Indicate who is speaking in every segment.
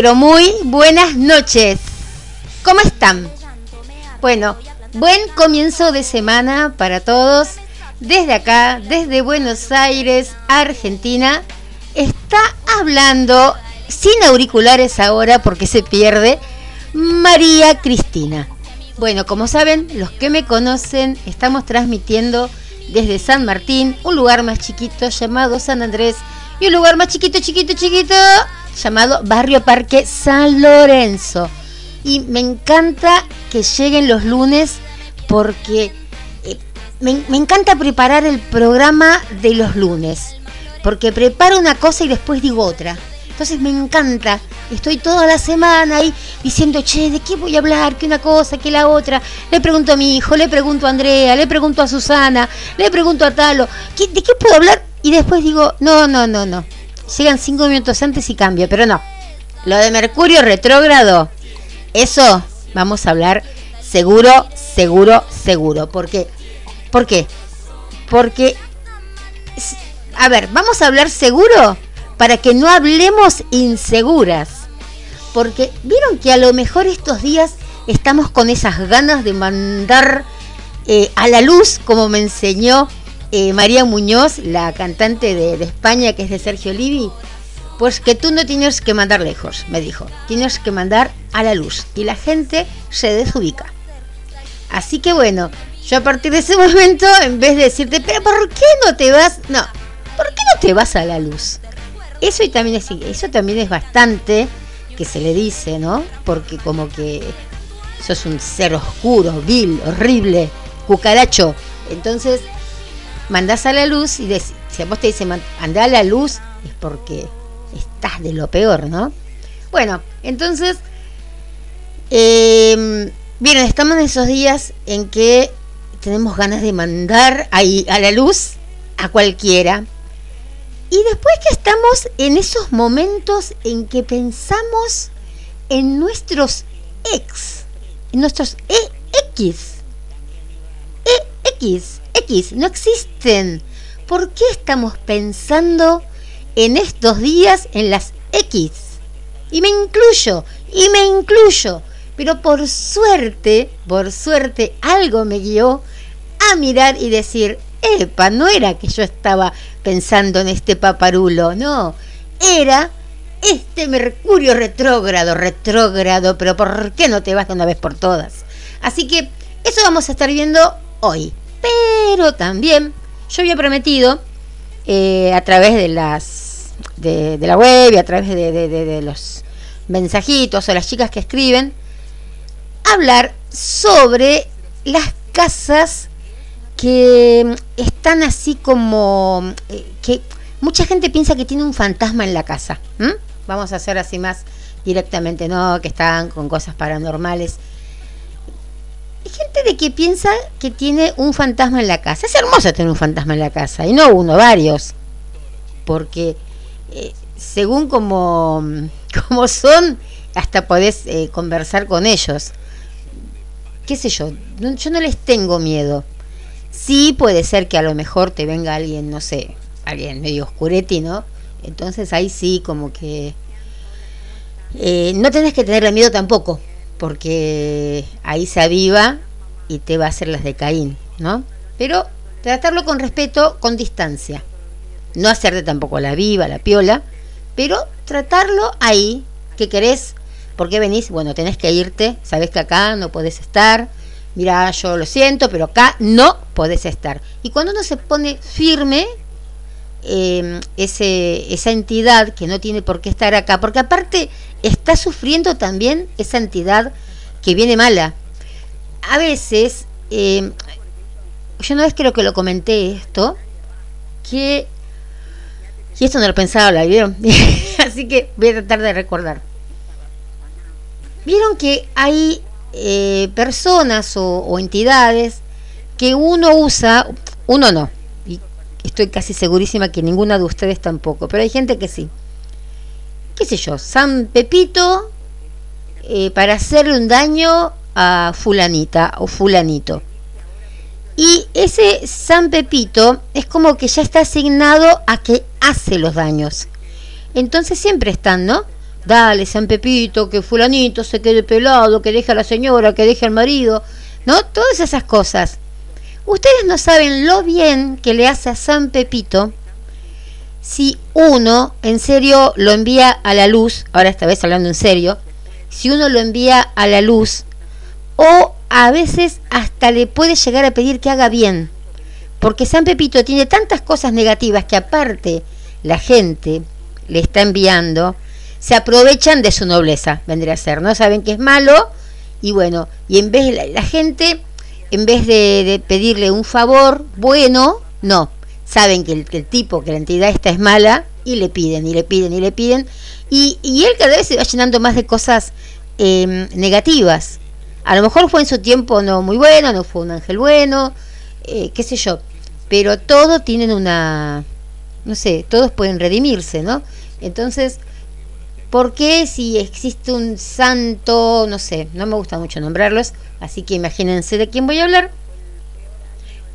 Speaker 1: pero muy buenas noches. ¿Cómo están? Bueno, buen comienzo de semana para todos. Desde acá, desde Buenos Aires, Argentina, está hablando sin auriculares ahora porque se pierde María Cristina. Bueno, como saben, los que me conocen, estamos transmitiendo desde San Martín, un lugar más chiquito llamado San Andrés y un lugar más chiquito, chiquito, chiquito llamado Barrio Parque San Lorenzo. Y me encanta que lleguen los lunes porque eh, me, me encanta preparar el programa de los lunes. Porque preparo una cosa y después digo otra. Entonces me encanta. Estoy toda la semana ahí diciendo, che, ¿de qué voy a hablar? Que una cosa, que la otra. Le pregunto a mi hijo, le pregunto a Andrea, le pregunto a Susana, le pregunto a Talo. ¿qué- ¿De qué puedo hablar? Y después digo, no, no, no, no. Llegan cinco minutos antes y cambio, pero no. Lo de Mercurio retrógrado, eso vamos a hablar seguro, seguro, seguro. Porque, ¿Por qué? Porque, a ver, vamos a hablar seguro para que no hablemos inseguras. Porque vieron que a lo mejor estos días estamos con esas ganas de mandar eh, a la luz, como me enseñó eh, María Muñoz, la cantante de, España, que es de Sergio Livi. Pues que tú no tienes que mandar lejos, me dijo. Tienes que mandar a la luz. Y la gente se desubica. Así que bueno, yo a partir de ese momento, en vez de decirte, pero ¿por qué no te vas? No, ¿por qué no te vas a la luz? Eso y también es, eso también es bastante que se le dice, ¿no? Porque como que sos un ser oscuro, vil, horrible, cucaracho. Entonces, mandás a la luz y dec- si a vos te dicen "Man- andá a la luz, es porque estás de lo peor, ¿no? Bueno, entonces, eh, bien, estamos en esos días en que tenemos ganas de mandar ahí a la luz a cualquiera. Y después que estamos en esos momentos en que pensamos en nuestros ex, en nuestros EX. EX, X, no existen. ¿Por qué estamos pensando en estos días en las X? Y me incluyo, y me incluyo. Pero por suerte, por suerte, algo me guió a mirar y decir, epa, no era que yo estaba pensando en este paparulo, no, era este Mercurio retrógrado, retrógrado, pero ¿por qué no te vas de una vez por todas? Así que eso vamos a estar viendo hoy. Pero también yo había prometido eh, a través de las de, de la web y a través de, los mensajitos o las chicas que escriben hablar sobre las casas que están así como eh, que mucha gente piensa que tiene un fantasma en la casa. Vamos a hacer así más directamente, no, que están con cosas paranormales. Hay gente de que piensa que tiene un fantasma en la casa. Es hermoso tener un fantasma en la casa, y no uno, varios. Porque eh, según como, como son, hasta podés eh, conversar con ellos. ¿Qué sé yo? Yo no les tengo miedo. Sí puede ser que a lo mejor te venga alguien, no sé, alguien medio oscuretti, ¿no? Entonces ahí sí como que... eh, no tenés que tenerle miedo tampoco, porque ahí se aviva y te va a hacer las de Caín, ¿no? Pero tratarlo con respeto, con distancia. No hacerte tampoco la viva, la piola, pero tratarlo ahí, que querés, ¿por qué venís? Bueno, tenés que irte, sabés que acá no podés estar, mira, yo lo siento, pero acá no podés estar. Y cuando uno se pone firme, eh, ese, esa entidad que no tiene por qué estar acá, porque aparte está sufriendo también esa entidad que viene mala. A veces, eh, yo una vez creo que lo comenté esto, que, y esto no lo pensaba, ¿la vieron? Así que voy a tratar de recordar. Vieron que hay eh, personas o, o entidades que uno usa, uno no, y estoy casi segurísima que ninguna de ustedes tampoco, pero hay gente que sí. ¿Qué sé yo? San Pepito eh, para hacerle un daño a fulanita o fulanito. Y ese San Pepito es como que ya está asignado a que hace los daños. Entonces siempre están, ¿no? Dale, San Pepito, que fulanito se quede pelado, que deje a la señora, que deje al marido, ¿no? Todas esas cosas. Ustedes no saben lo bien que le hace a San Pepito si uno en serio lo envía a la luz, ahora esta vez hablando en serio, si uno lo envía a la luz o a veces hasta le puede llegar a pedir que haga bien. Porque San Pepito tiene tantas cosas negativas que aparte la gente le está enviando, se aprovechan de su nobleza, vendría a ser, ¿no? Saben que es malo y bueno, y en vez de la, la gente en vez de, pedirle un favor bueno, no. Saben que el, tipo, que la entidad esta es mala y le piden, y le piden, y le piden. Y, él cada vez se va llenando más de cosas em, negativas. A lo mejor fue en su tiempo no muy bueno, no fue un ángel bueno, eh, qué sé yo. Pero todos tienen una, no sé, todos pueden redimirse, ¿no? Entonces, ¿por qué si existe un santo, no sé, no me gusta mucho nombrarlos, Así que imagínense de quién voy a hablar.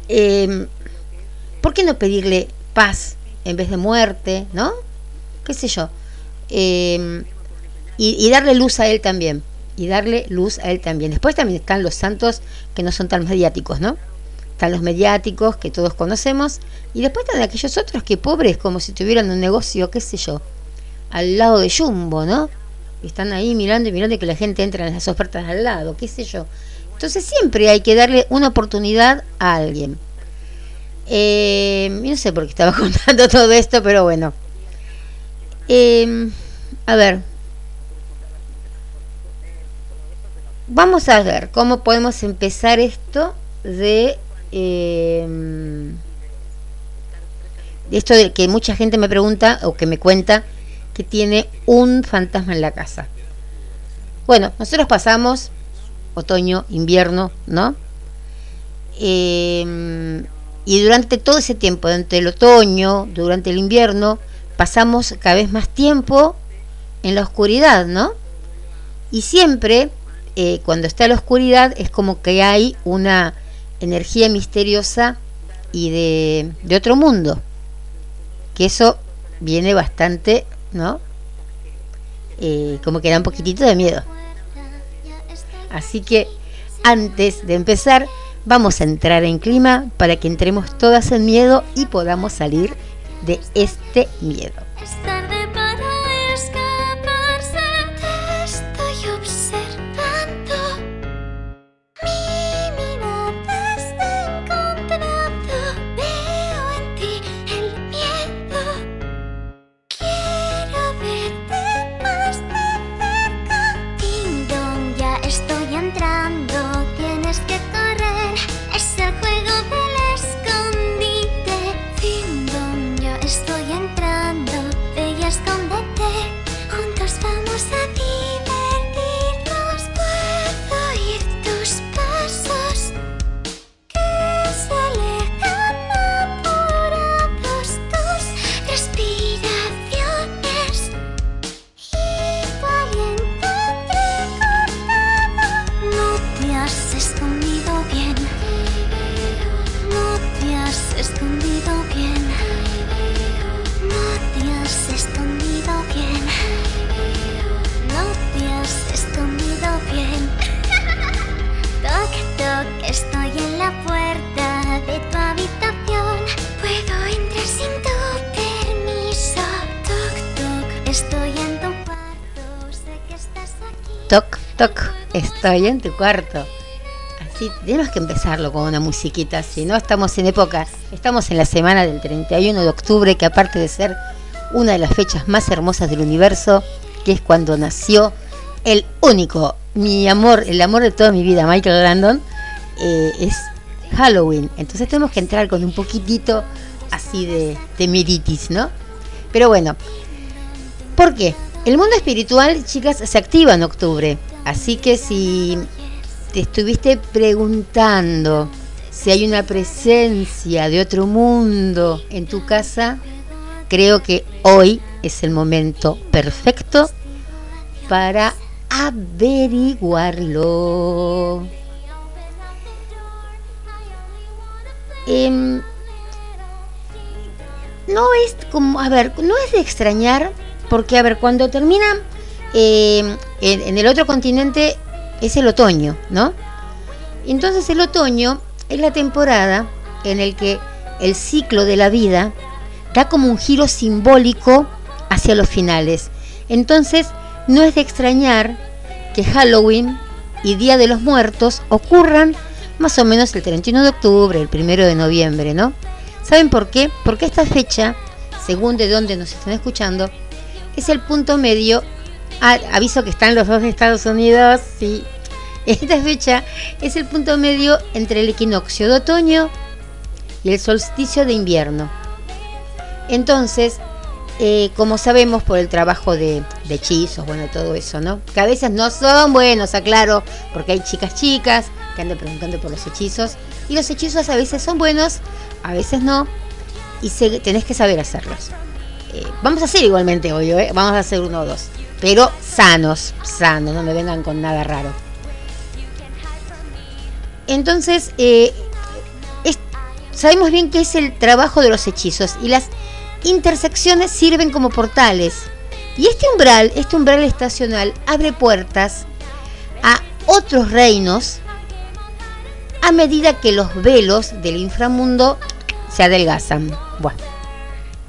Speaker 1: Em, ¿Por qué no pedirle paz en vez de muerte? ¿No? ¿Qué sé yo? Em, y, darle luz a él también. Y darle luz a él también. Después también están los santos que no son tan mediáticos, ¿no? Están los mediáticos que todos conocemos. Y después están aquellos otros que pobres, como si tuvieran un negocio, qué sé yo, al lado de Jumbo, ¿no? Están ahí mirando y mirando que la gente entra en las ofertas al lado, qué sé yo. Entonces siempre hay que darle una oportunidad a alguien. Eh, no sé por qué estaba contando todo esto, pero bueno. Eh, a ver. Vamos a ver cómo podemos empezar esto de... Eh, esto de que mucha gente me pregunta o que me cuenta que tiene un fantasma en la casa. Bueno, nosotros pasamos otoño, invierno, ¿no? Em, y durante todo ese tiempo, durante el otoño, durante el invierno, pasamos cada vez más tiempo en la oscuridad, ¿no? Y siempre, eh, cuando está la oscuridad, es como que hay una energía misteriosa y de, de otro mundo. Que eso viene bastante, ¿no? Eh, como que da un poquitito de miedo. Así que antes de empezar, vamos a entrar en clima para que entremos todas en miedo y podamos salir de este miedo. Estoy en tu cuarto. Así, tenemos que empezarlo con una musiquita, si no estamos en época, estamos en la semana del 31 de octubre, que aparte de ser una de las fechas más hermosas del universo, que es cuando nació el único, mi amor, el amor de toda mi vida, Michael Landon, eh, es Halloween. Entonces tenemos que entrar con un poquitito así de, miritis, ¿no? Pero bueno, ¿por qué? El mundo espiritual, chicas, se activa en octubre. Así que si te estuviste preguntando si hay una presencia de otro mundo en tu casa, creo que hoy es el momento perfecto para averiguarlo. Em, no es como, a ver, no es de extrañar, porque, a ver, cuando termina em, en, el otro continente es el otoño, ¿no? Entonces el otoño es la temporada en el que el ciclo de la vida da como un giro simbólico hacia los finales. Entonces, no es de extrañar que Halloween y Día de los Muertos ocurran más o menos el 31 de octubre, el 1 de noviembre, ¿no? ¿Saben por qué? Porque esta fecha, según de dónde nos están escuchando, es el punto medio, aviso que están los dos de Estados Unidos, sí, esta fecha es el punto medio entre el equinoccio de otoño y el solsticio de invierno. Entonces, eh, como sabemos por el trabajo de, de, hechizos, bueno, todo eso, ¿no? Que a veces no son buenos, aclaro, porque hay chicas chicas que andan preguntando por los hechizos, y los hechizos a veces son buenos, a veces no, y tenés que saber hacerlos. Eh, vamos a hacer igualmente hoy, ¿eh? vamos a hacer uno o dos, pero sanos, sanos, no me vengan con nada raro. Entonces, sabemos bien que es el trabajo de los hechizos y las intersecciones sirven como portales. Y este umbral, este umbral estacional, abre puertas a otros reinos a medida que los velos del inframundo se adelgazan. Bueno,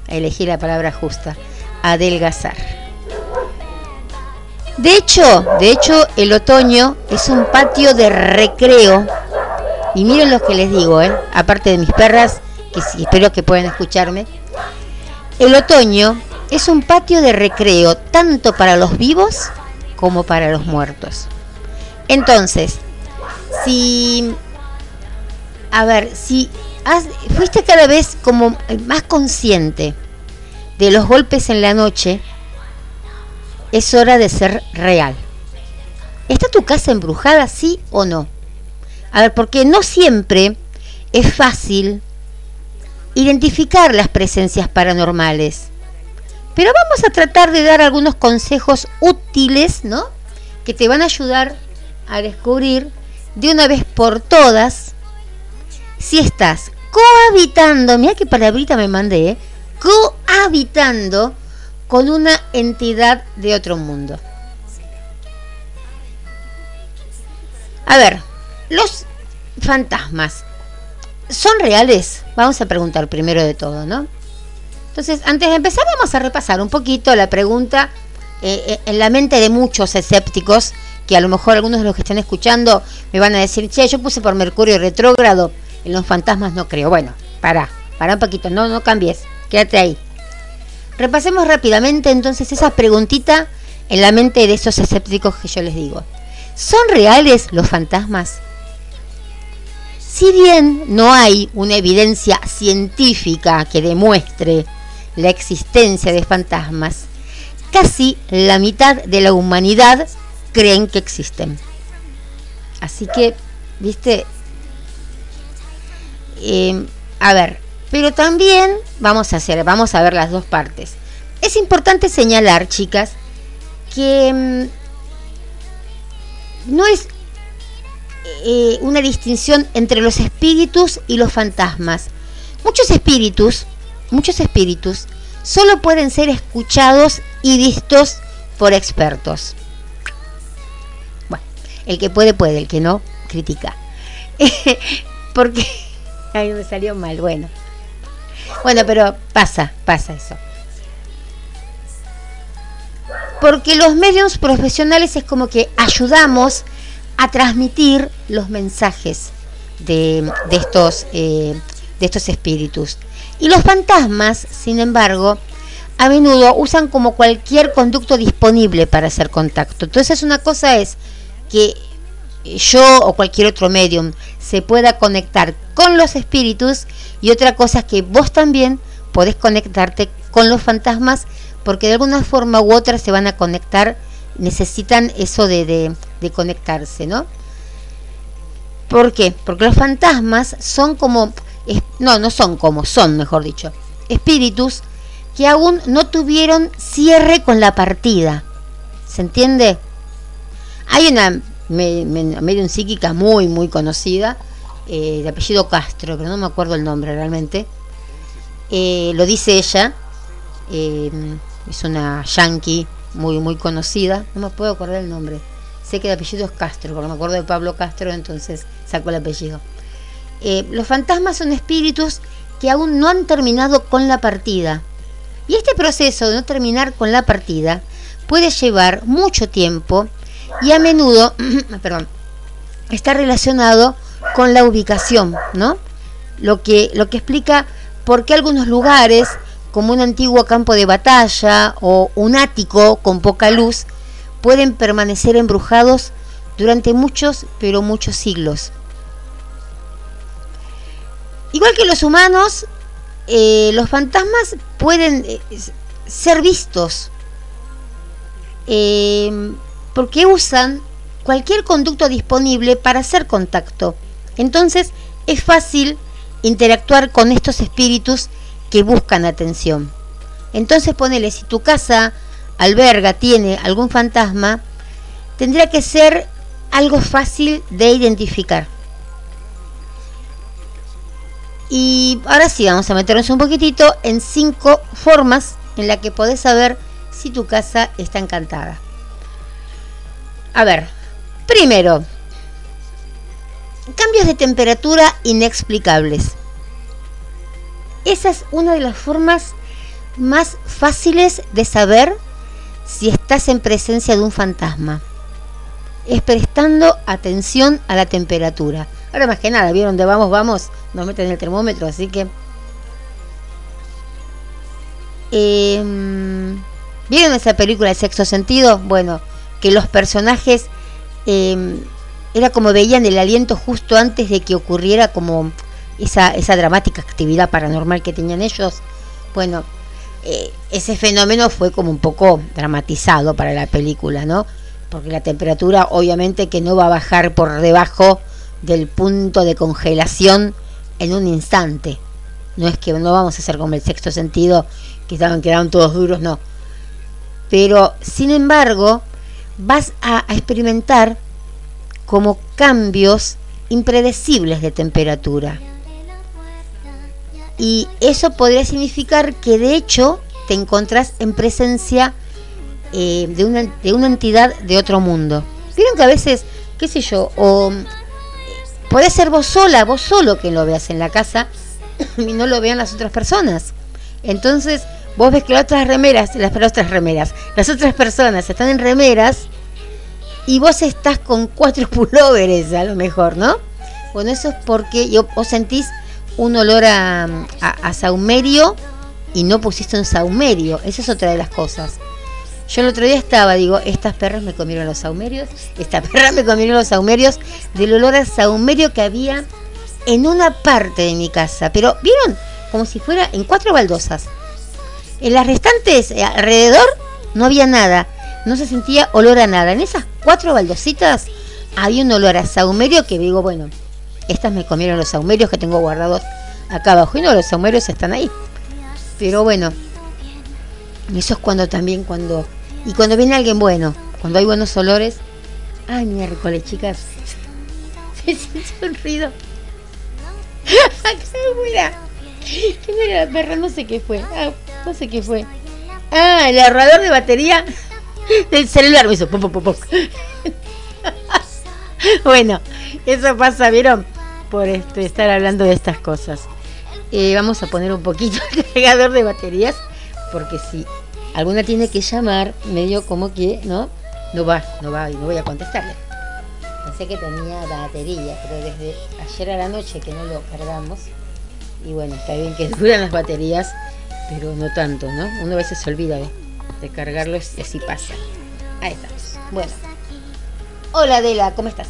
Speaker 1: elegí la palabra justa, adelgazar. De hecho, de hecho, el otoño es un patio de recreo. Y miren lo que les digo, ¿eh? aparte de mis perras, que espero que puedan escucharme, el otoño es un patio de recreo tanto para los vivos como para los muertos. Entonces, si, a ver, si fuiste cada vez como más consciente de los golpes en la noche, es hora de ser real. ¿Está tu casa embrujada, sí o no? A ver, porque no siempre es fácil identificar las presencias paranormales. Pero vamos a tratar de dar algunos consejos útiles, ¿no? Que te van a ayudar a descubrir de una vez por todas si estás cohabitando, mira qué palabrita me mandé, ¿eh? cohabitando con una entidad de otro mundo. A ver, los fantasmas ¿Son reales? Vamos a preguntar primero de todo, ¿no? Entonces, antes de empezar, vamos a repasar un poquito la pregunta eh, eh, en la mente de muchos escépticos, que a lo mejor algunos de los que están escuchando me van a decir, che, yo puse por Mercurio retrógrado, en los fantasmas no creo. Bueno, para, para un poquito, no, no cambies, quédate ahí. Repasemos rápidamente entonces esa preguntita en la mente de esos escépticos que yo les digo. ¿Son reales los fantasmas? Si bien no hay una evidencia científica que demuestre la existencia de fantasmas, casi la mitad de la humanidad creen que existen. Así que, viste, em, a ver, pero también vamos a hacer, vamos a ver las dos partes. Es importante señalar, chicas, que em, no es eh, una distinción entre los espíritus y los fantasmas. Muchos espíritus, muchos espíritus, solo pueden ser escuchados y vistos por expertos. Bueno, el que puede, puede, el que no, critica. Porque, ay, me salió mal, bueno. Bueno, pero pasa, pasa eso. Porque los medios profesionales es como que ayudamos a transmitir los mensajes de, estos, eh, de estos espíritus. Y los fantasmas, sin embargo, a menudo usan como cualquier conducto disponible para hacer contacto. Entonces una cosa es que yo o cualquier otro medium se pueda conectar con los espíritus y otra cosa es que vos también podés conectarte con los fantasmas porque de alguna forma u otra se van a conectar necesitan eso de, de, conectarse, ¿no? ¿Por qué? Porque los fantasmas son como, no, no son como, son, mejor dicho, espíritus que aún no tuvieron cierre con la partida. ¿Se entiende? Hay una medium psíquica muy, muy conocida, eh, de apellido Castro, pero no me acuerdo el nombre realmente. Eh, lo dice ella, eh, es una yankee muy, muy conocida, no me puedo acordar el nombre. Sé que el apellido es Castro, porque me acuerdo de Pablo Castro, entonces saco el apellido. los fantasmas son espíritus que aún no han terminado con la partida. Y este proceso de no terminar con la partida puede llevar mucho tiempo y a menudo, perdón, está relacionado con la ubicación, ¿no? Lo que, lo que explica por qué algunos lugares, como un antiguo campo de batalla o un ático con poca luz, pueden permanecer embrujados durante muchos, pero muchos siglos. Igual que los humanos, eh, los fantasmas pueden eh, ser vistos eh, porque usan cualquier conducto disponible para hacer contacto. Entonces es fácil interactuar con estos espíritus que buscan atención. Entonces ponele, si tu casa alberga, tiene algún fantasma, tendría que ser algo fácil de identificar. Y ahora sí, vamos a meternos un poquitito en cinco formas en las que podés saber si tu casa está encantada. A ver, primero, cambios de temperatura inexplicables. Esa es una de las formas más fáciles de saber si estás en presencia de un fantasma. Es prestando atención a la temperatura. Ahora más que nada, vieron de vamos, vamos, nos meten el termómetro, así que... Em, ¿Vieron esa película de sexto sentido? Bueno, que los personajes em, era como veían el aliento justo antes de que ocurriera como esa, esa dramática actividad paranormal que tenían ellos. Bueno, eh, ese fenómeno fue como un poco dramatizado para la película, ¿no? Porque la temperatura obviamente que no va a bajar por debajo del punto de congelación en un instante. No es que no vamos a hacer como el sexto sentido, que estaban quedaron todos duros, no. Pero, sin embargo, vas a, experimentar como cambios impredecibles de temperatura. Y eso podría significar que de hecho te encontrás en presencia eh, de, una, de una entidad de otro mundo. Vieron que a veces, qué sé yo, o Puede ser vos sola, vos solo que lo veas en la casa y no lo vean las otras personas. Entonces, vos ves que las otras remeras, las otras remeras, las otras personas están en remeras y vos estás con cuatro pulóveres a lo mejor, ¿no? Bueno, eso es porque yo, vos sentís un olor a, a, a saumerio y no pusiste un saumerio. Esa es otra de las cosas. Yo el otro día estaba, digo, estas perras me comieron los saumerios, esta perra me comieron los saumerios del olor a saumerio que había en una parte de mi casa. Pero, ¿vieron? Como si fuera en cuatro baldosas. En las restantes, eh, alrededor, no había nada. No se sentía olor a nada. En esas cuatro baldositas había un olor a saumerio que digo, bueno, estas me comieron los saumerios que tengo guardados acá abajo. Y no, los saumerios están ahí. Pero bueno, eso es cuando también, cuando y cuando viene alguien bueno, cuando hay buenos olores, ay miércoles, chicas, se siente un ruido. mira, ¿quién era la perra? No sé qué fue. Ah, no sé qué fue. Ah, el ahorrador de batería del celular me hizo bueno, eso pasa, ¿vieron? Por este, estar hablando de estas cosas. Eh, vamos a poner un poquito el cargador de baterías, porque si alguna tiene que llamar, medio como que, ¿no? No va, no va, y no voy a contestarle. Pensé que tenía batería, pero desde ayer a la noche que no lo cargamos, y bueno, está bien que duran las baterías, pero no tanto, ¿no? Uno a veces se olvida de, cargarlo y así pasa. Ahí estamos. Bueno. Hola Adela, ¿cómo estás?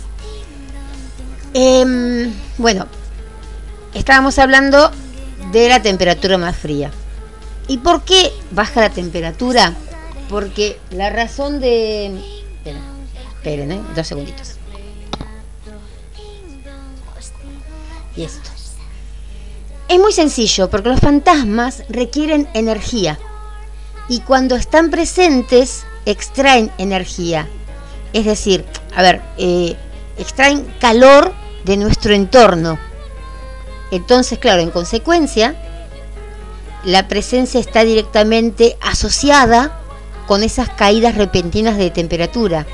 Speaker 1: Em, bueno, estábamos hablando de la temperatura más fría. ¿Y por qué baja la temperatura? Porque la razón de... Esperen, esperen ¿eh? dos segunditos. y esto. Es muy sencillo porque los fantasmas requieren energía y cuando están presentes extraen energía. Es decir, a ver, eh, extraen calor de nuestro entorno. Entonces, claro, en consecuencia, la presencia está directamente asociada con esas caídas repentinas de temperatura.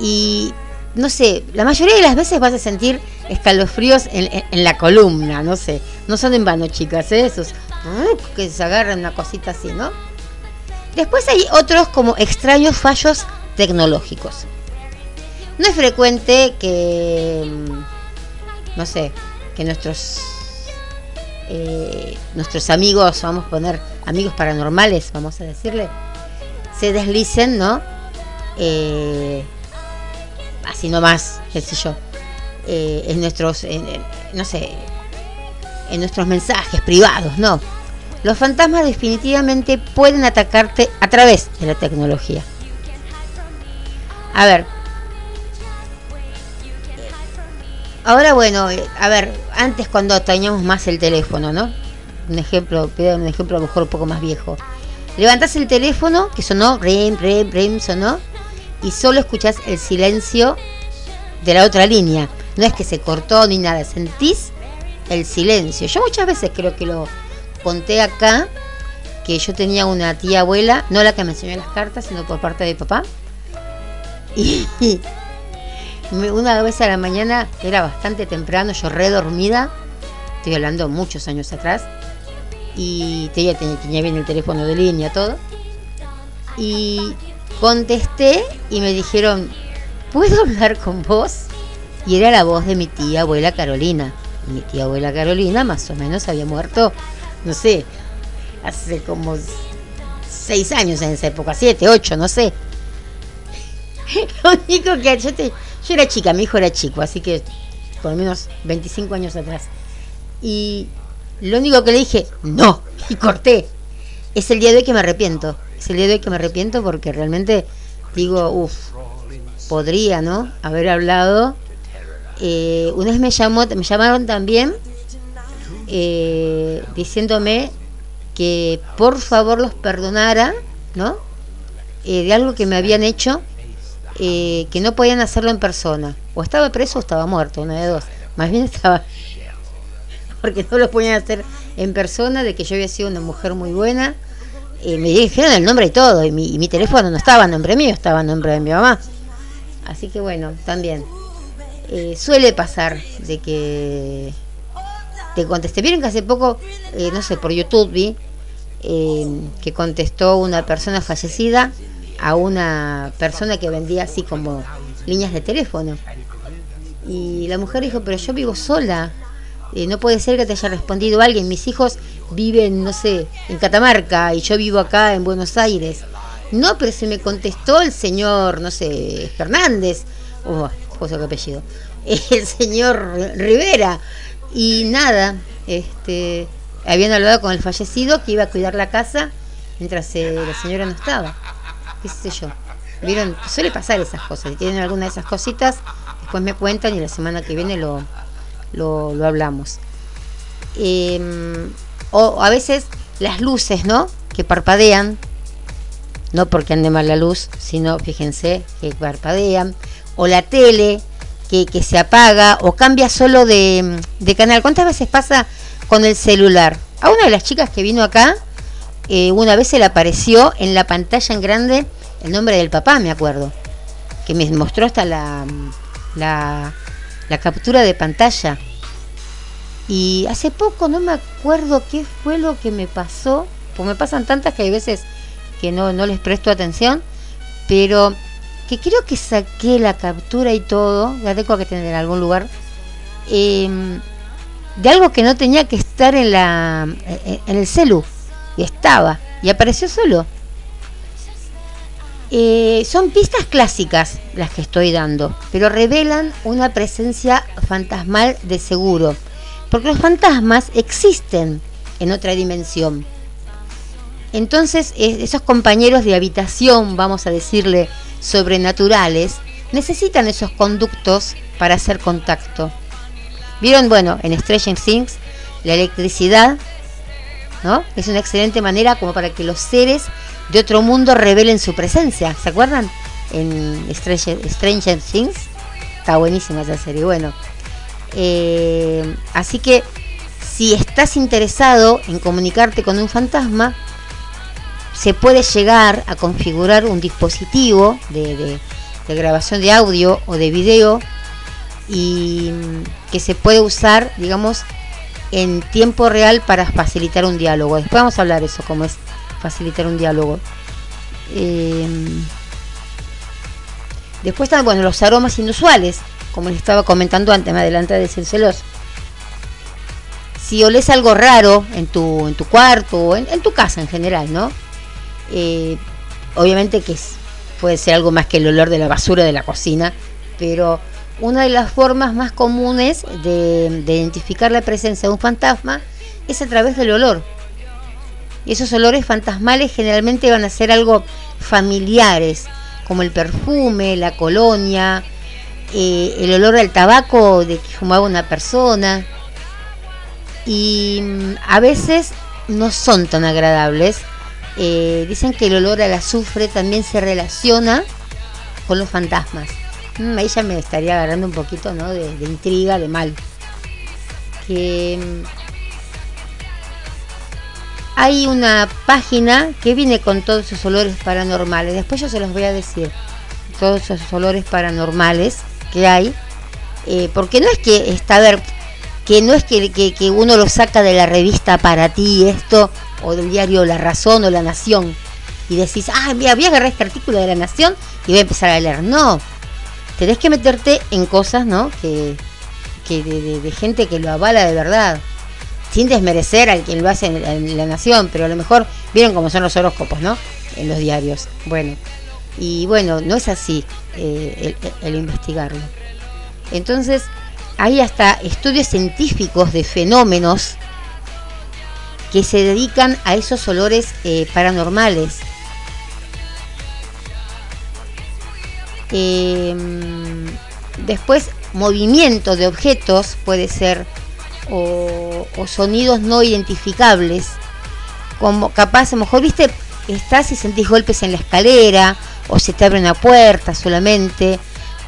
Speaker 1: Y no sé, la mayoría de las veces vas a sentir escalofríos en, en, la columna, no sé. No son en vano, chicas, ¿eh? esos que se agarran una cosita así, ¿no? Después hay otros como extraños fallos tecnológicos. No es frecuente que, mm, no sé, que nuestros eh, nuestros amigos, vamos a poner amigos paranormales, vamos a decirle, se deslicen, ¿no? Eh, así nomás, qué sé yo, eh, en nuestros, no sé, en nuestros mensajes privados, no. Los fantasmas definitivamente pueden atacarte a través de la tecnología. A ver. Ahora bueno, a ver, antes cuando teníamos más el teléfono, ¿no? Un ejemplo, un ejemplo a lo mejor un poco más viejo. Levantás el teléfono, que sonó, rim, rim, rim, sonó, y solo escuchás el silencio de la otra línea. No es que se cortó ni nada, sentís el silencio. Yo muchas veces creo que lo conté acá, que yo tenía una tía abuela, no la que me enseñó las cartas, sino por parte de papá. Y una vez a la mañana, era bastante temprano, yo redormida, estoy hablando muchos años atrás, y ella tenía, tenía bien el teléfono de línea, todo. Y contesté y me dijeron, ¿puedo hablar con vos? Y era la voz de mi tía abuela Carolina mi tía abuela Carolina más o menos había muerto, no sé, hace como seis años en esa época, siete, ocho, no sé. Lo único que yo, yo era chica, mi hijo era chico, así que por lo menos 25 años atrás. Y lo único que le dije, no, y corté. Es el día de hoy que me arrepiento. Es el día que me arrepiento porque realmente digo, uff, podría, ¿no? Haber hablado eh, una vez me llamó, me llamaron también eh, diciéndome que por favor los perdonara, ¿no? Eh, de algo que me habían hecho, que no podían hacerlo en persona. O estaba preso o estaba muerto, una de dos. Más bien estaba, porque no lo podían hacer en persona, de que yo había sido una mujer muy buena. Me dijeron el nombre y todo, y mi, y mi teléfono no estaba a nombre mío, estaba a nombre de mi mamá. Así que bueno, también eh, suele pasar de que te conteste. Vieron que hace poco, eh, no sé, por YouTube vi eh, que contestó una persona fallecida a una persona que vendía así como líneas de teléfono. Y la mujer dijo, pero yo vivo sola. No puede ser que te haya respondido alguien. Mis hijos viven, no sé, en Catamarca y yo vivo acá en Buenos Aires. No, pero se me contestó el señor, no sé, Fernández. Oh, cosa que apellido, el señor Rivera. Y nada, este, habían hablado con el fallecido que iba a cuidar la casa mientras eh, la señora no estaba. ¿Qué sé yo? Vieron, suele pasar esas cosas. Si tienen alguna de esas cositas, después me cuentan y la semana que viene lo, lo, hablamos. Em, o a veces las luces, ¿no? Que parpadean, no porque ande mal la luz, sino fíjense que parpadean o la tele que, se apaga o cambia solo de, canal. ¿Cuántas veces pasa con el celular? A una de las chicas que vino acá, eh, una vez se le apareció en la pantalla en grande el nombre del papá, me acuerdo, que me mostró hasta la, la captura de pantalla. Y hace poco no me acuerdo qué fue lo que me pasó, porque me pasan tantas que hay veces que no, no les presto atención, pero que creo que saqué la captura y todo, la tengo que tener en algún lugar, em, de algo que no tenía que estar en, la, en el celu, y estaba, y apareció solo. Eh, son pistas clásicas las que estoy dando, pero revelan una presencia fantasmal de seguro, porque los fantasmas existen en otra dimensión. Entonces, esos compañeros de habitación, vamos a decirle, sobrenaturales necesitan esos conductos para hacer contacto. ¿Vieron? Bueno, en Stranger Things, la electricidad, ¿no? Es una excelente manera como para que los seres de otro mundo revelen su presencia. ¿Se acuerdan? En Stranger, Things. Está buenísima esa serie. Bueno, eh, así que si estás interesado en comunicarte con un fantasma, se puede llegar a configurar un dispositivo de, grabación de audio o de video y que se puede usar, digamos, en tiempo real para facilitar un diálogo. Después vamos a hablar de eso, cómo es facilitar un diálogo. Eh, después están, bueno, los aromas inusuales, como les estaba comentando antes, me adelante de celos Si oles algo raro en tu, en tu cuarto o en, tu casa en general, ¿no? Eh, obviamente que puede ser algo más que el olor de la basura de la cocina, pero una de las formas más comunes de identificar la presencia de un fantasma es a través del olor. Y esos olores fantasmales generalmente van a ser algo familiares, como el perfume, la colonia, eh, el olor del tabaco de que fumaba una persona. Y mm, a veces no son tan agradables. Eh, dicen que el olor al azufre también se relaciona con los fantasmas. Mm, ahí ya me estaría agarrando un poquito ¿no? de, de intriga, de mal. Que mm, hay una página que viene con todos esos olores paranormales. Después yo se los voy a decir. Todos esos olores paranormales que hay. Eh, porque no es que está ver, que no es que, que, uno lo saca de la revista para ti esto, o del diario La Razón o La Nación, y decís, ah, mira, voy a agarrar este artículo de La Nación y voy a empezar a leer. No, tenés que meterte en cosas, ¿no? Que, que de gente que lo avala de verdad sin desmerecer al quien lo hace en, la nación, pero a lo mejor vieron cómo son los horóscopos, ¿no? En los diarios. Bueno, y bueno, no es así eh, el, investigarlo. Entonces, hay hasta estudios científicos de fenómenos que se dedican a esos olores eh, paranormales. Em, después, movimiento de objetos puede ser o, sonidos no identificables. Como capaz, a lo mejor, viste, estás y sentís golpes en la escalera, o se te abre una puerta solamente,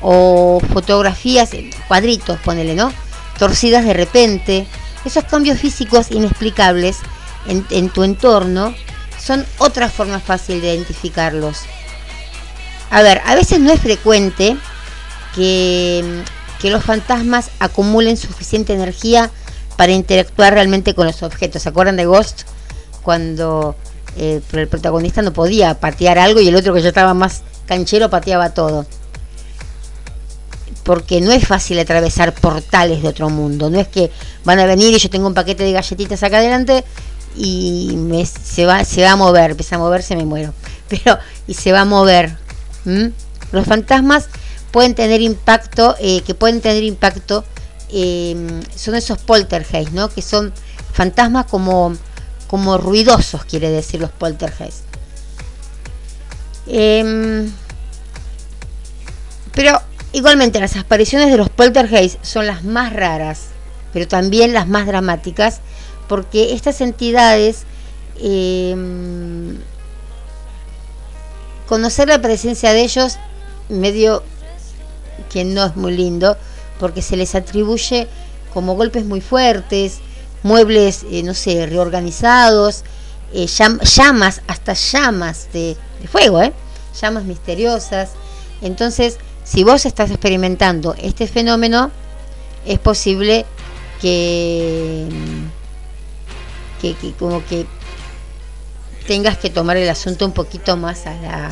Speaker 1: o fotografías, cuadritos, ponele, ¿no? Torcidas de repente. Esos cambios físicos inexplicables en, en tu entorno son otra forma fácil de identificarlos. A ver, a veces no es frecuente que, que los fantasmas acumulen suficiente energía para interactuar realmente con los objetos. ¿Se acuerdan de Ghost? Cuando eh, el protagonista no podía patear algo y el otro que ya estaba más canchero pateaba todo. Porque no es fácil atravesar portales de otro mundo. No es que van a venir y yo tengo un paquete de galletitas acá adelante y se, va, se va a mover. Empieza a moverse, me muero. Pero, y se va a mover. Los fantasmas pueden tener impacto, eh, que pueden tener impacto Em, son esos poltergeist, ¿no? Que son fantasmas como, como ruidosos, quiere decir los poltergeist. Em, pero igualmente las apariciones de los poltergeist son las más raras, pero también las más dramáticas, porque estas entidades em, conocer la presencia de ellos medio que no es muy lindo porque se les atribuye como golpes muy fuertes, muebles, eh, no sé, reorganizados, eh, llamas, hasta llamas de, fuego, ¿eh? llamas misteriosas. Entonces, si vos estás experimentando este fenómeno, es posible que, que, que como que tengas que tomar el asunto un poquito más a la,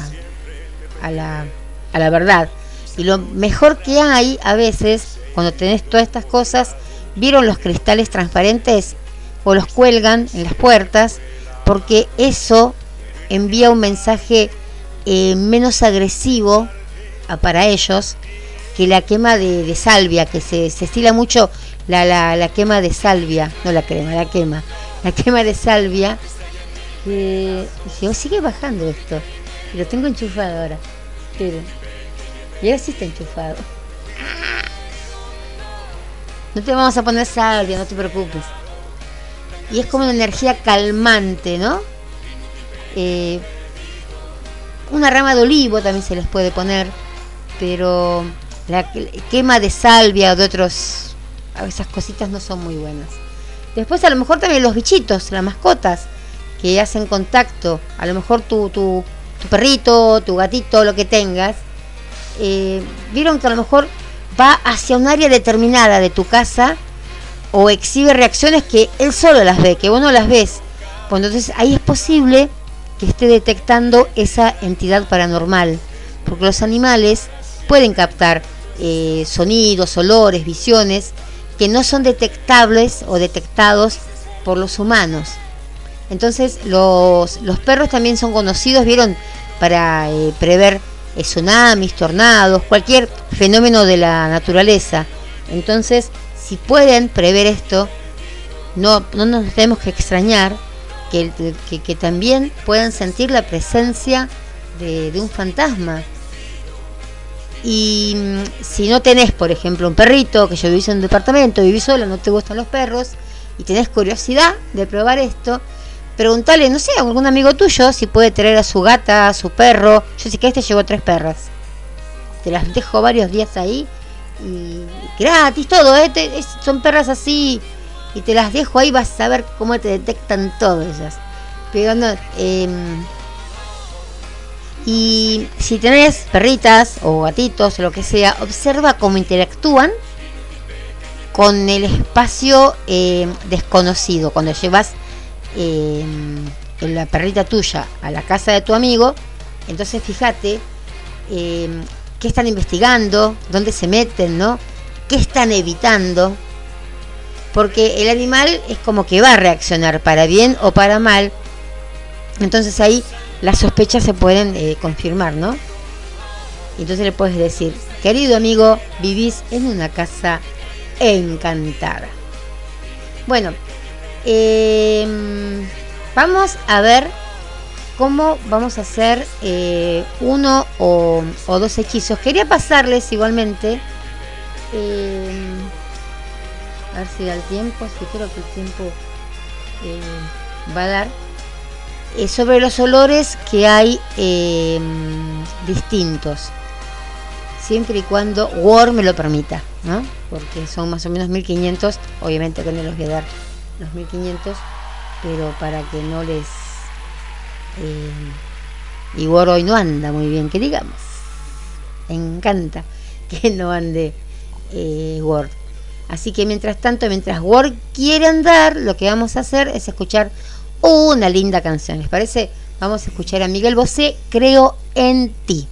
Speaker 1: a la, a la verdad. Y lo mejor que hay a veces, cuando tenés todas estas cosas, vieron los cristales transparentes o los cuelgan en las puertas, porque eso envía un mensaje eh, menos agresivo para ellos que la quema de, salvia, que se, estila mucho la, la, quema de salvia, no la crema, la quema, la quema de salvia, que oh, sigue bajando esto, lo tengo enchufado ahora. Y ahora sí está enchufado. No te vamos a poner salvia, no te preocupes. Y es como una energía calmante, ¿no? Eh, una rama de olivo también se les puede poner, pero la quema de salvia o de otros, esas cositas no son muy buenas. Después a lo mejor también los bichitos, las mascotas, que hacen contacto, a lo mejor tu, tu, perrito, tu gatito, lo que tengas, eh, vieron que a lo mejor va hacia un área determinada de tu casa o exhibe reacciones que él solo las ve, que vos no las ves. Pues entonces ahí es posible que esté detectando esa entidad paranormal, porque los animales pueden captar eh, sonidos, olores, visiones que no son detectables o detectados por los humanos. Entonces los, perros también son conocidos, vieron, para eh, prever tsunamis, tornados, cualquier fenómeno de la naturaleza. Entonces, si pueden prever esto, no, no nos tenemos que extrañar que, también puedan sentir la presencia de, un fantasma. Y mm, si no tenés, por ejemplo, un perrito, que yo vivís en un departamento, vivís sola, no te gustan los perros, y tenés curiosidad de probar esto, preguntale, no sé, a algún amigo tuyo si puede traer a su gata, a su perro. Yo sé que este llevó tres perras. Te las dejo varios días ahí y gratis todo, ¿eh? son perras así y te las dejo ahí, vas a ver cómo te detectan todas ellas. Pero em, y si tenés perritas o gatitos o lo que sea, observa cómo interactúan con el espacio em, desconocido. Cuando llevas em, la perrita tuya a la casa de tu amigo, entonces fíjate qué están investigando, dónde se meten, ¿no? ¿Qué están evitando? porque el animal es como que va a reaccionar para bien o para mal. Entonces ahí las sospechas se pueden eh, confirmar, ¿no? Entonces le puedes decir, querido amigo, vivís en una casa encantada. Bueno, em, vamos a ver cómo vamos a hacer eh, uno o, dos hechizos. Quería pasarles igualmente. Em, a ver si da el tiempo, si creo que el tiempo eh, va a dar. Eh, sobre los olores que hay em, distintos, siempre y cuando Word me lo permita, ¿no? Porque son más o menos 1500, obviamente que no los voy a dar los 1500, pero para que no les. Em, y Word hoy no anda muy bien, que digamos. Me encanta que no ande eh, Word. Así que mientras tanto, mientras Word quiere andar, lo que vamos a hacer es escuchar una linda canción. ¿Les parece? Vamos a escuchar a Miguel Bosé, Creo en ti.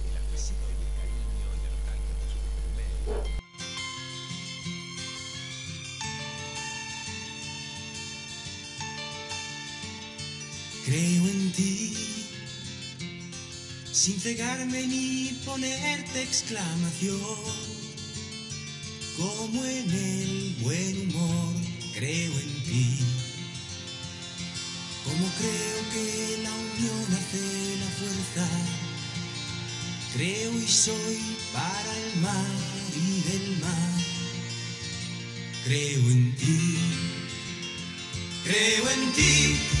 Speaker 2: Creo en ti, sin cegarme ni ponerte exclamación como en el buen humor creo en ti. Como creo que la unión hace la fuerza, creo y soy para el mar y del mar. Creo en ti, creo en ti.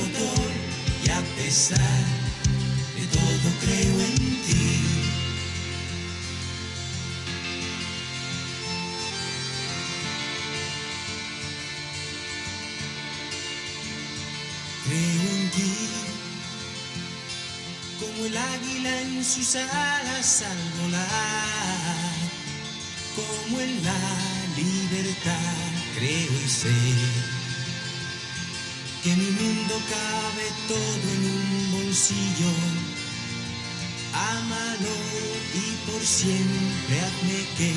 Speaker 2: a pesar de todo creo en ti. Creo en ti, como el águila en sus alas al volar, como en la libertad creo y sé que mi mundo cabe todo en un bolsillo Ámalo y por siempre hazme que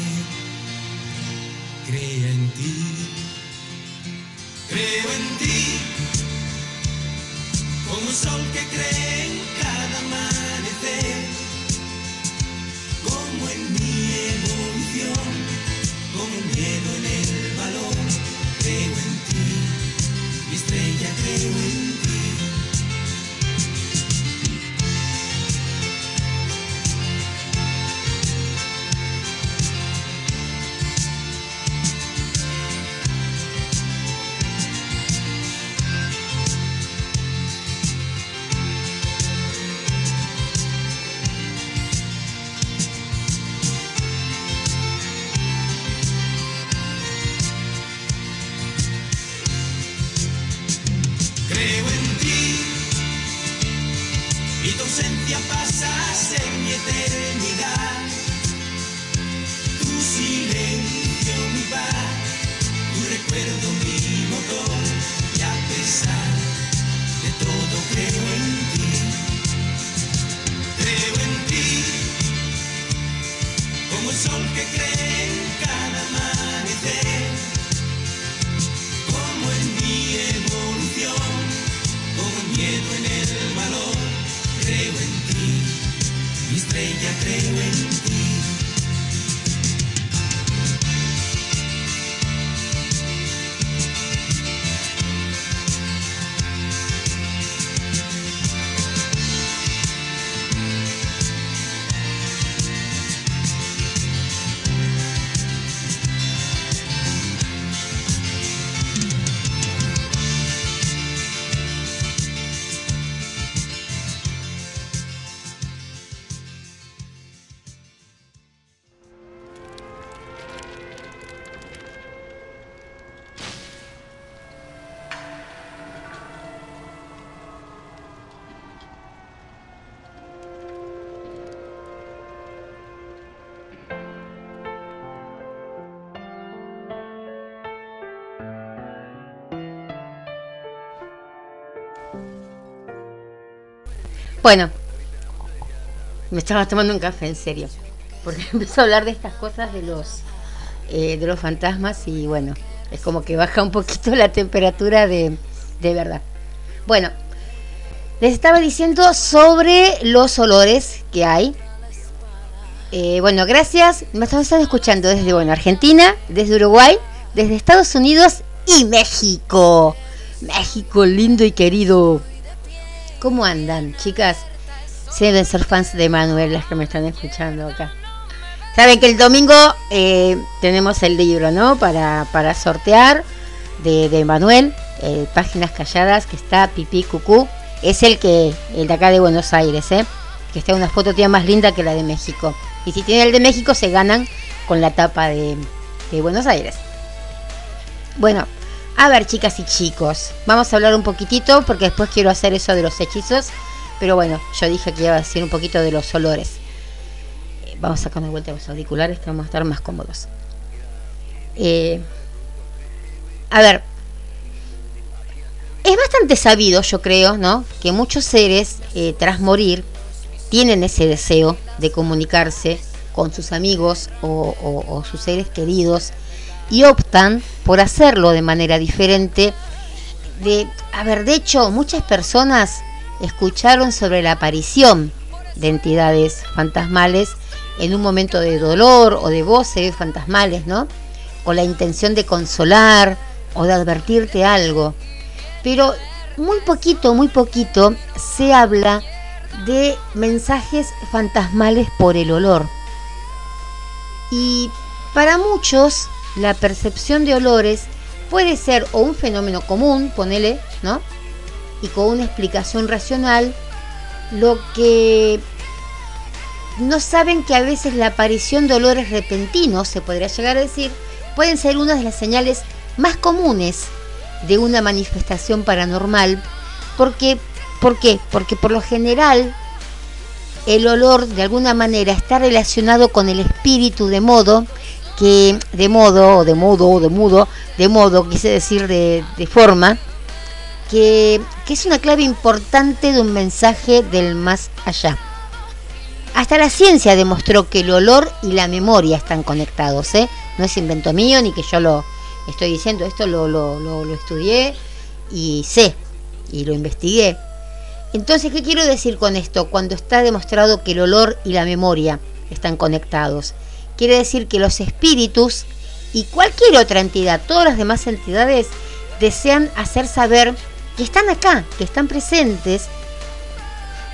Speaker 2: crea en ti. Creo en ti como un sol que cree en cada amanecer, como en mi evolución, como miedo en el mi estrella creo en
Speaker 1: Bueno, me estaba tomando un café, en serio. Porque empezó a hablar de estas cosas de los eh, de los fantasmas y bueno, es como que baja un poquito la temperatura de, de verdad. Bueno, les estaba diciendo sobre los olores que hay. Eh, bueno, gracias. Me están escuchando desde bueno, Argentina, desde Uruguay, desde Estados Unidos y México. México lindo y querido. ¿Cómo andan, chicas? Se deben ser fans de Manuel las que me están escuchando acá. Saben que el domingo eh, tenemos el libro, ¿no? Para, para sortear de, de Manuel, eh, Páginas Calladas, que está Pipí Cucú. Es el que, el de acá de Buenos Aires, ¿eh? Que está una foto tía más linda que la de México. Y si tiene el de México, se ganan con la tapa de, de Buenos Aires. Bueno, a ver, chicas y chicos, vamos a hablar un poquitito porque después quiero hacer eso de los hechizos. Pero bueno, yo dije que iba a decir un poquito de los olores. Eh, vamos a sacar de vuelta los auriculares que vamos a estar más cómodos. Eh, a ver, es bastante sabido, yo creo, ¿no? Que muchos seres, eh, tras morir, tienen ese deseo de comunicarse con sus amigos o sus seres queridos y optan por hacerlo de manera diferente. De, a ver, de hecho, muchas personas escucharon sobre la aparición de entidades fantasmales en un momento de dolor o de voces fantasmales, ¿no? Con la intención de consolar o de advertirte algo. Pero muy poquito, muy poquito se habla de mensajes fantasmales por el olor. Y para muchos, la percepción de olores puede ser o un fenómeno común, ponele, ¿no? Y con una explicación racional, lo que no saben que a veces la aparición de olores repentinos, se podría llegar a decir, pueden ser una de las señales más comunes de una manifestación paranormal, porque ¿por qué? Porque por lo general el olor de alguna manera está relacionado con el espíritu de modo que de modo o de modo o de mudo de modo quise decir de, forma que, que es una clave importante de un mensaje del más allá Hasta la ciencia demostró que el olor y la memoria están conectados, ¿eh? No es invento mío ni que yo lo estoy diciendo, esto lo, lo, lo, lo estudié y sé, y lo investigué. Entonces, ¿qué quiero decir con esto? Cuando está demostrado que el olor y la memoria están conectados. Quiere decir que los espíritus y cualquier otra entidad, todas las demás entidades, desean hacer saber que están acá, que están presentes,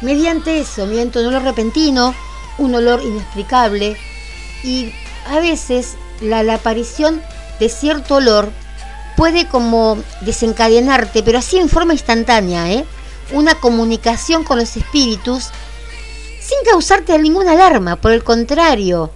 Speaker 1: mediante eso, mediante un olor repentino, un olor inexplicable y a veces la, aparición de cierto olor puede como desencadenarte, pero así en forma instantánea, ¿eh? una comunicación con los espíritus sin causarte ninguna alarma, por el contrario.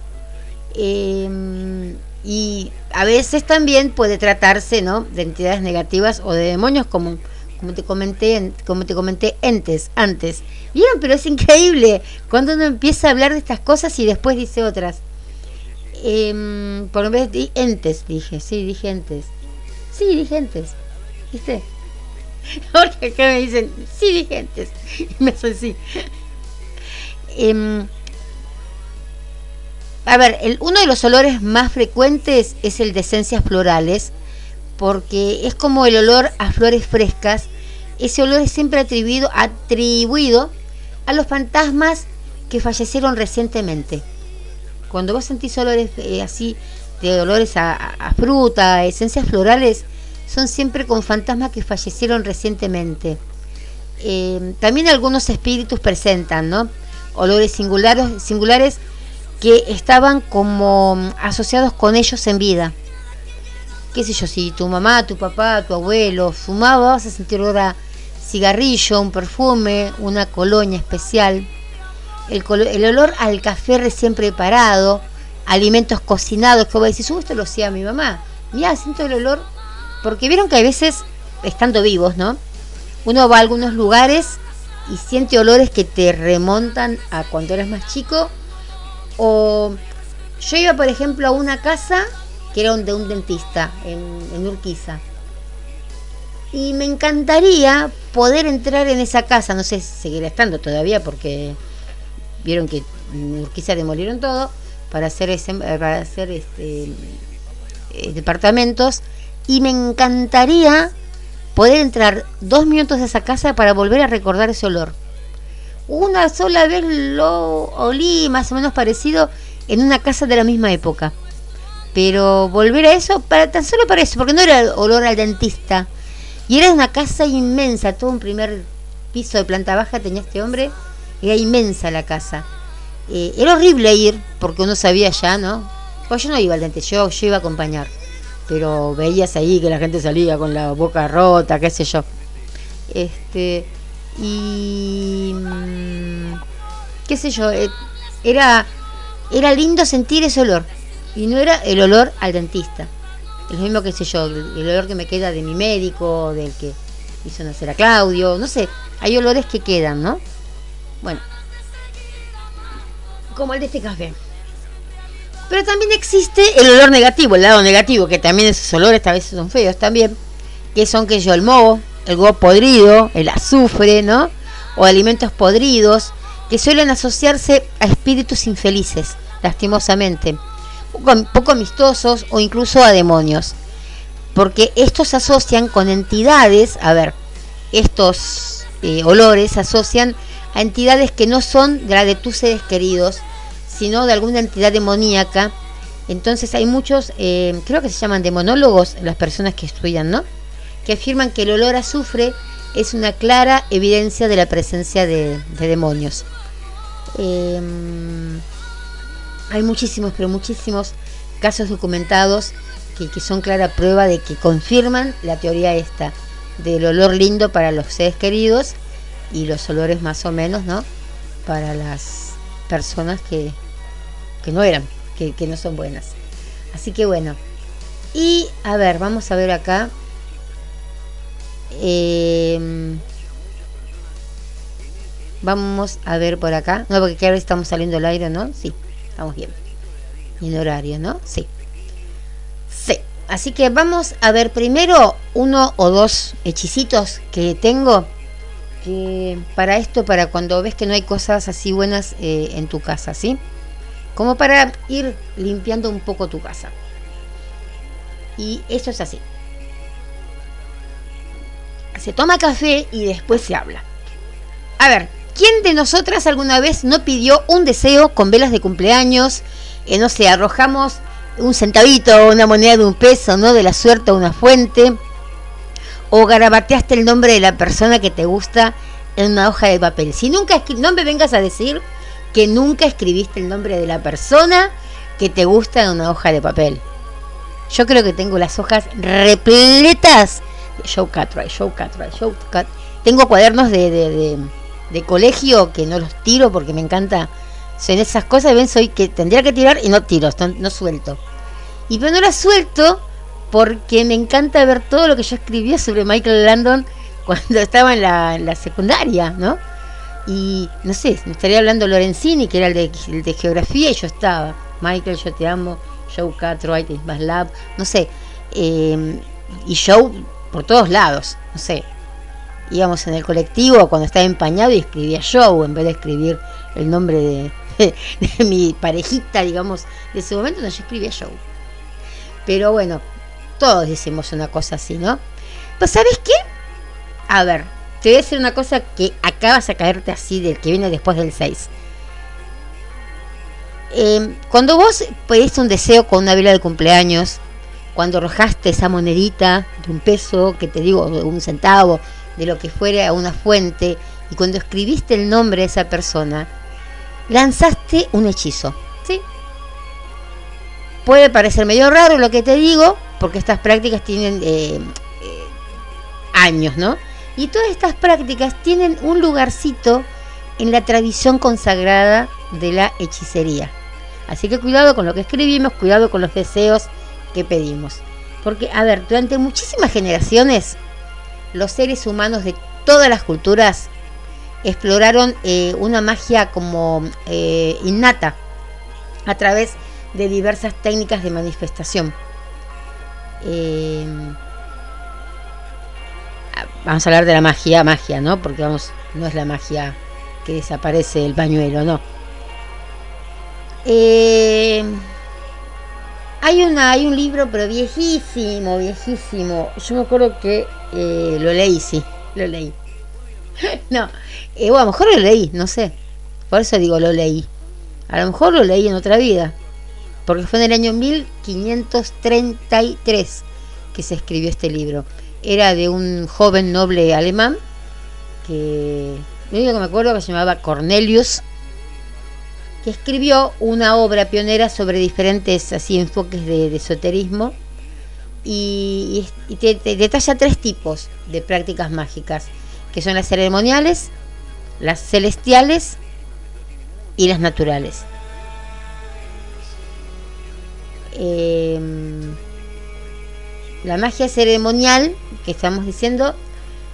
Speaker 1: Eh, y a veces también puede tratarse ¿no? de entidades negativas o de demonios como, como te comenté como te comenté entes antes. Vieron pero es increíble cuando uno empieza a hablar de estas cosas y después dice otras. Eh, por vez de entes dije sí dije entes. Sí dije entes viste porque acá me dicen sí dije entes y me hace así eh, a ver, uno de los olores más frecuentes es el de esencias florales, porque es como el olor a flores frescas. Ese olor es siempre atribuido, a los fantasmas que fallecieron recientemente. Cuando vos sentís olores eh, así, de olores a, a, fruta, esencias florales, son siempre con fantasmas que fallecieron recientemente. Eh, también algunos espíritus presentan, ¿no? Olores singulares que estaban como asociados con ellos en vida. Qué sé yo, si tu mamá, tu papá, tu abuelo fumaba, vas a sentir olor a cigarrillo, un perfume, una colonia especial. El, el olor al café recién preparado, alimentos cocinados, que vos decís, uh, esto lo hacía mi mamá. Mira, siento el olor, porque vieron que a veces, estando vivos, ¿no? Uno va a algunos lugares y siente olores que te remontan a cuando eras más chico o yo iba, por ejemplo, a una casa que era de un dentista en, en Urquiza. Y me encantaría poder entrar en esa casa, no sé si seguirá estando todavía porque vieron que en Urquiza demolieron todo para hacer, ese, para hacer este, eh, departamentos. Y me encantaría poder entrar dos minutos de esa casa para volver a recordar ese olor una sola vez lo olí más o menos parecido en una casa de la misma época. Pero volver a eso, para tan solo para eso, porque no era olor al dentista. Y era una casa inmensa, todo un primer piso de planta baja tenía este hombre, era inmensa la casa. Eh, era horrible ir, porque uno sabía ya, ¿no? Pues yo no iba al dentista, yo, yo iba a acompañar. Pero veías ahí que la gente salía con la boca rota, qué sé yo. Este, y mm, qué sé yo, eh, era, era lindo sentir ese olor y no era el olor al dentista. Es lo mismo que sé yo, el, olor que me queda de mi médico, del que hizo nacer a Claudio, no sé, hay olores que quedan, ¿no? Bueno, como el de este café. Pero también existe el olor negativo, el lado negativo, que también esos olores a veces son feos también, que son que yo el moho, el huevo podrido, el azufre, ¿no? O alimentos podridos que suelen asociarse a espíritus infelices, lastimosamente, poco, poco amistosos o incluso a demonios. Porque estos se asocian con entidades, a ver, estos eh, olores se asocian a entidades que no son de la de tus seres queridos, sino de alguna entidad demoníaca. Entonces hay muchos, eh, creo que se llaman demonólogos, las personas que estudian, ¿no? Que afirman que el olor a azufre es una clara evidencia de la presencia de, de demonios. Eh, hay muchísimos, pero muchísimos casos documentados que, que, son clara prueba de que confirman la teoría esta del olor lindo para los seres queridos y los olores más o menos, ¿no? Para las personas que, que no eran, que, que no son buenas. Así que bueno. Y a ver, vamos a ver acá. Eh, vamos a ver por acá. No, porque ahora estamos saliendo al aire, ¿no? Sí, estamos bien. En horario, ¿no? Sí. Sí. Así que vamos a ver primero uno o dos hechicitos que tengo para esto, para cuando ves que no hay cosas así buenas eh, en tu casa, ¿sí? Como para ir limpiando un poco tu casa. Y eso es así. Se toma café y después se habla. A ver, ¿quién de nosotras alguna vez no pidió un deseo con velas de cumpleaños? Eh, no sé, arrojamos un centavito, una moneda de un peso, ¿no? De la suerte a una fuente. O garabateaste el nombre de la persona que te gusta en una hoja de papel. Si nunca no me vengas a decir que nunca escribiste el nombre de la persona que te gusta en una hoja de papel. Yo creo que tengo las hojas repletas de Show Cartwright, Show Cartwright, Show Cat. Tengo cuadernos de, de, colegio que no los tiro porque me encanta. Son esas cosas, ven, soy que tendría que tirar y no tiro, no, suelto. Y pero no las suelto porque me encanta ver todo lo que yo escribía sobre Michael Landon cuando estaba en la, la secundaria, ¿no? Y no sé, me estaría hablando Lorenzini, que era el de, geografía, y yo estaba. Michael, yo te amo. Joe Cartwright, más Lab, no sé. Eh, y Joe por todos lados, no sé. Íbamos en el colectivo cuando estaba empañado y escribía Joe en vez de escribir el nombre de, mi parejita, digamos, de ese momento, no, yo escribía Joe. Pero bueno, todos decimos una cosa así, ¿no? Pues ¿sabes qué? A ver, te voy a decir una cosa que acabas a caerte así del que viene después del 6. Em, cuando vos pediste un deseo con una vela de cumpleaños, cuando arrojaste esa monedita de un peso, que te digo, de un centavo, de lo que fuera a una fuente, y cuando escribiste el nombre de esa persona, lanzaste un hechizo. ¿sí? Puede parecer medio raro lo que te digo, porque estas prácticas tienen eh, eh, años, ¿no? Y todas estas prácticas tienen un lugarcito en la tradición consagrada de la hechicería. Así que cuidado con lo que escribimos, cuidado con los deseos que pedimos. Porque, a ver, durante muchísimas generaciones, los seres humanos de todas las culturas exploraron eh, una magia como eh, innata a través de diversas técnicas de manifestación. Eh, vamos a hablar de la magia, magia, ¿no? Porque vamos, no es la magia que desaparece el pañuelo, no. Eh, hay una, hay un libro, pero viejísimo, viejísimo. Yo me acuerdo que eh, lo leí, sí, lo leí. no, eh, a lo mejor lo leí, no sé. Por eso digo lo leí. A lo mejor lo leí en otra vida. Porque fue en el año 1533 que se escribió este libro era de un joven noble alemán que, lo único que me acuerdo que se llamaba Cornelius, que escribió una obra pionera sobre diferentes así enfoques de, esoterismo y, te, detalla tres tipos de prácticas mágicas, que son las ceremoniales, las celestiales y las naturales. Em, la magia ceremonial que estamos diciendo,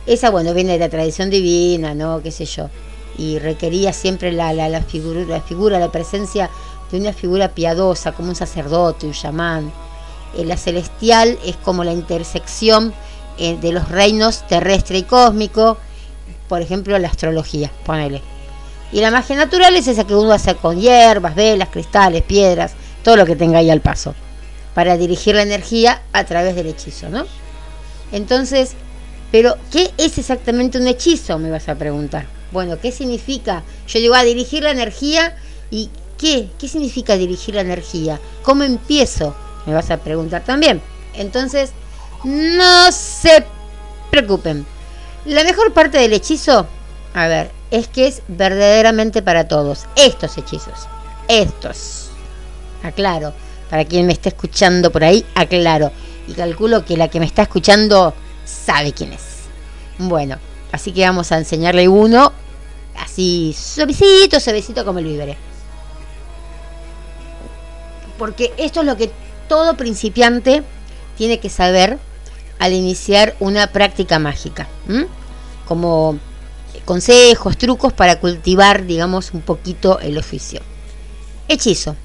Speaker 1: esa, bueno, viene de la tradición divina, ¿no? Qué sé yo. Y requería siempre la, la, figura, la figura, la presencia de una figura piadosa, como un sacerdote, un chamán. Eh, la celestial es como la intersección eh, de los reinos terrestre y cósmico, por ejemplo, la astrología, ponele. Y la magia natural es esa que uno hace con hierbas, velas, cristales, piedras, todo lo que tenga ahí al paso para dirigir la energía a través del hechizo, ¿no? Entonces, pero ¿qué es exactamente un hechizo? Me vas a preguntar. Bueno, ¿qué significa? Yo digo a dirigir la energía y ¿qué? ¿Qué significa dirigir la energía? ¿Cómo empiezo? Me vas a preguntar también. Entonces, no se preocupen. La mejor parte del hechizo, a ver, es que es verdaderamente para todos. Estos hechizos. Estos. Aclaro para quien me está escuchando por ahí, aclaro. Y calculo que la que me está escuchando sabe quién es. Bueno, así que vamos a enseñarle uno, así suavecito, suavecito como el viveré. Porque esto es lo que todo principiante tiene que saber al iniciar una práctica mágica. Como consejos, trucos para cultivar, digamos, un poquito el oficio. Hechizo.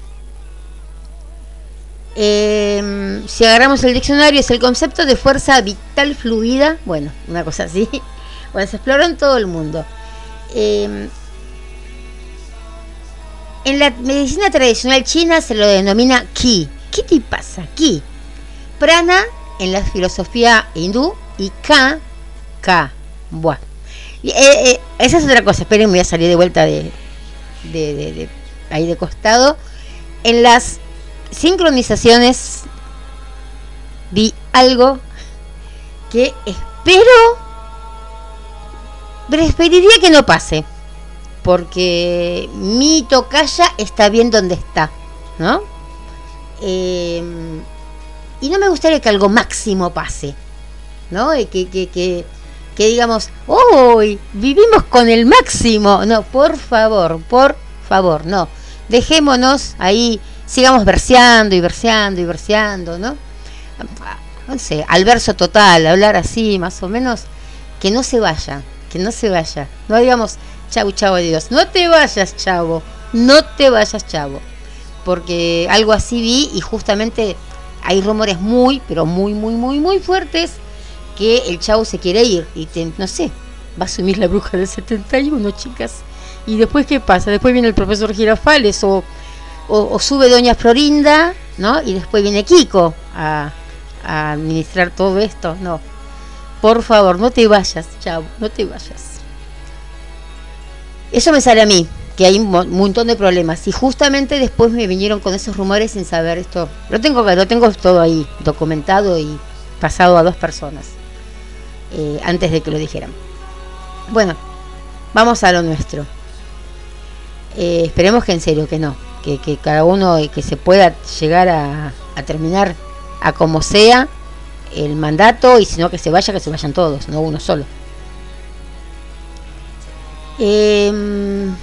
Speaker 1: Eh, si agarramos el diccionario, es el concepto de fuerza vital fluida, bueno, una cosa así, Bueno, se exploró en todo el mundo. Eh, en la medicina tradicional china se lo denomina Qi. ¿Qué te pasa? Qi. Prana en la filosofía hindú y Ka, Ka. Buah. Eh, eh, esa es otra cosa. Esperen, voy a salir de vuelta de, de ahí de costado. En las sincronizaciones vi algo que espero preferiría que no pase porque mi tocaya está bien donde está ¿no? Eh, y no me gustaría que algo máximo pase ¿no? Y que, que, que, digamos hoy vivimos con el máximo no, por favor, por favor, no dejémonos ahí sigamos verseando y verseando y verseando, ¿no? No sé, al verso total, hablar así, más o menos, que no se vaya, que no se vaya. No digamos, chau, chau, Dios, no te vayas, chavo, no te vayas, chavo. Porque algo así vi y justamente hay rumores muy, pero muy, muy, muy, muy fuertes que el chavo se quiere ir y no sé, va a asumir la bruja del 71, chicas. Y después, ¿qué pasa? Después viene el profesor Girafales o o, sube doña Florinda, ¿no? Y después viene Kiko a, administrar todo esto. No, por favor, no te vayas, chao, no te vayas. Eso me sale a mí, que hay un montón de problemas. Y justamente después me vinieron con esos rumores sin saber esto. Lo tengo, tengo todo ahí documentado y pasado a dos personas eh, antes de que lo dijeran. Bueno, vamos a lo nuestro. Eh, esperemos que en serio, que no que, cada uno que se pueda llegar a, terminar a como sea el mandato y si no que se vaya, que se vayan todos, no uno solo. Em,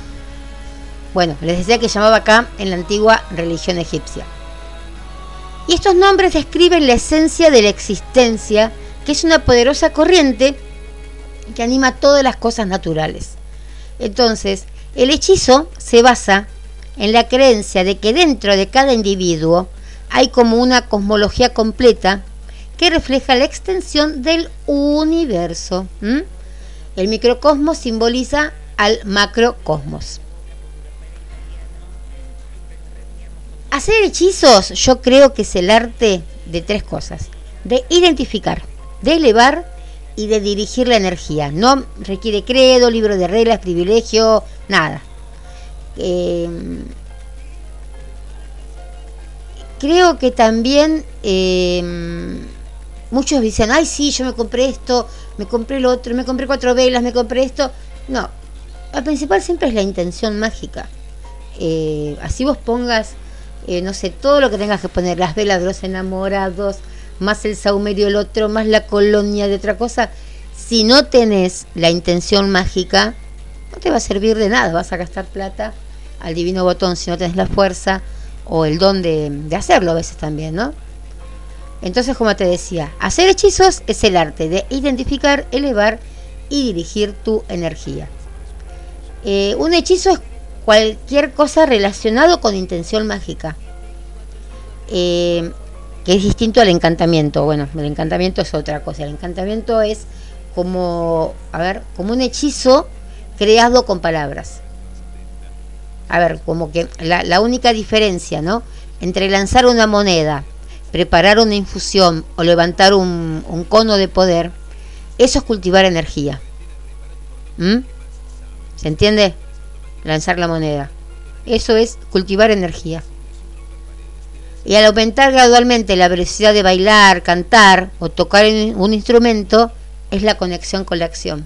Speaker 1: bueno, les decía que llamaba acá en la antigua religión egipcia. Y estos nombres describen la esencia de la existencia, que es una poderosa corriente que anima todas las cosas naturales. Entonces, el hechizo se basa en la creencia de que dentro de cada individuo hay como una cosmología completa refleja la extensión del universo. El microcosmos simboliza al macrocosmos. Hacer hechizos yo creo que es el arte de tres cosas. De identificar, de elevar y de dirigir la energía. No requiere credo, libro de reglas, privilegio, nada. Eh, creo que también eh, muchos dicen, ay sí, yo me compré esto, me compré lo otro, me compré cuatro velas, me compré esto. No, al principal siempre es la intención mágica. Eh, así vos pongas, no sé, todo lo que tengas que poner, las velas de los enamorados, más el saumerio el otro, más la colonia de otra cosa. Si no tenés la intención mágica, no te va a servir de nada, vas a gastar plata al divino botón si no tenés la fuerza o el don de, hacerlo a veces también, ¿no? Entonces, como te decía, hacer hechizos es el arte de identificar, elevar y dirigir tu energía. Eh, un hechizo es cualquier cosa relacionado con intención mágica, eh, que es distinto al encantamiento. Bueno, el encantamiento es otra cosa. El encantamiento es como, a ver, como un hechizo creado con palabras a ver, como que la, única diferencia, ¿no? Entre lanzar una moneda, preparar una infusión o levantar un, cono de poder, eso es cultivar energía. ¿Mm? ¿Se entiende? Lanzar la moneda. Eso es cultivar energía. Y al aumentar gradualmente la velocidad de bailar, cantar o tocar un instrumento, es la conexión con la acción.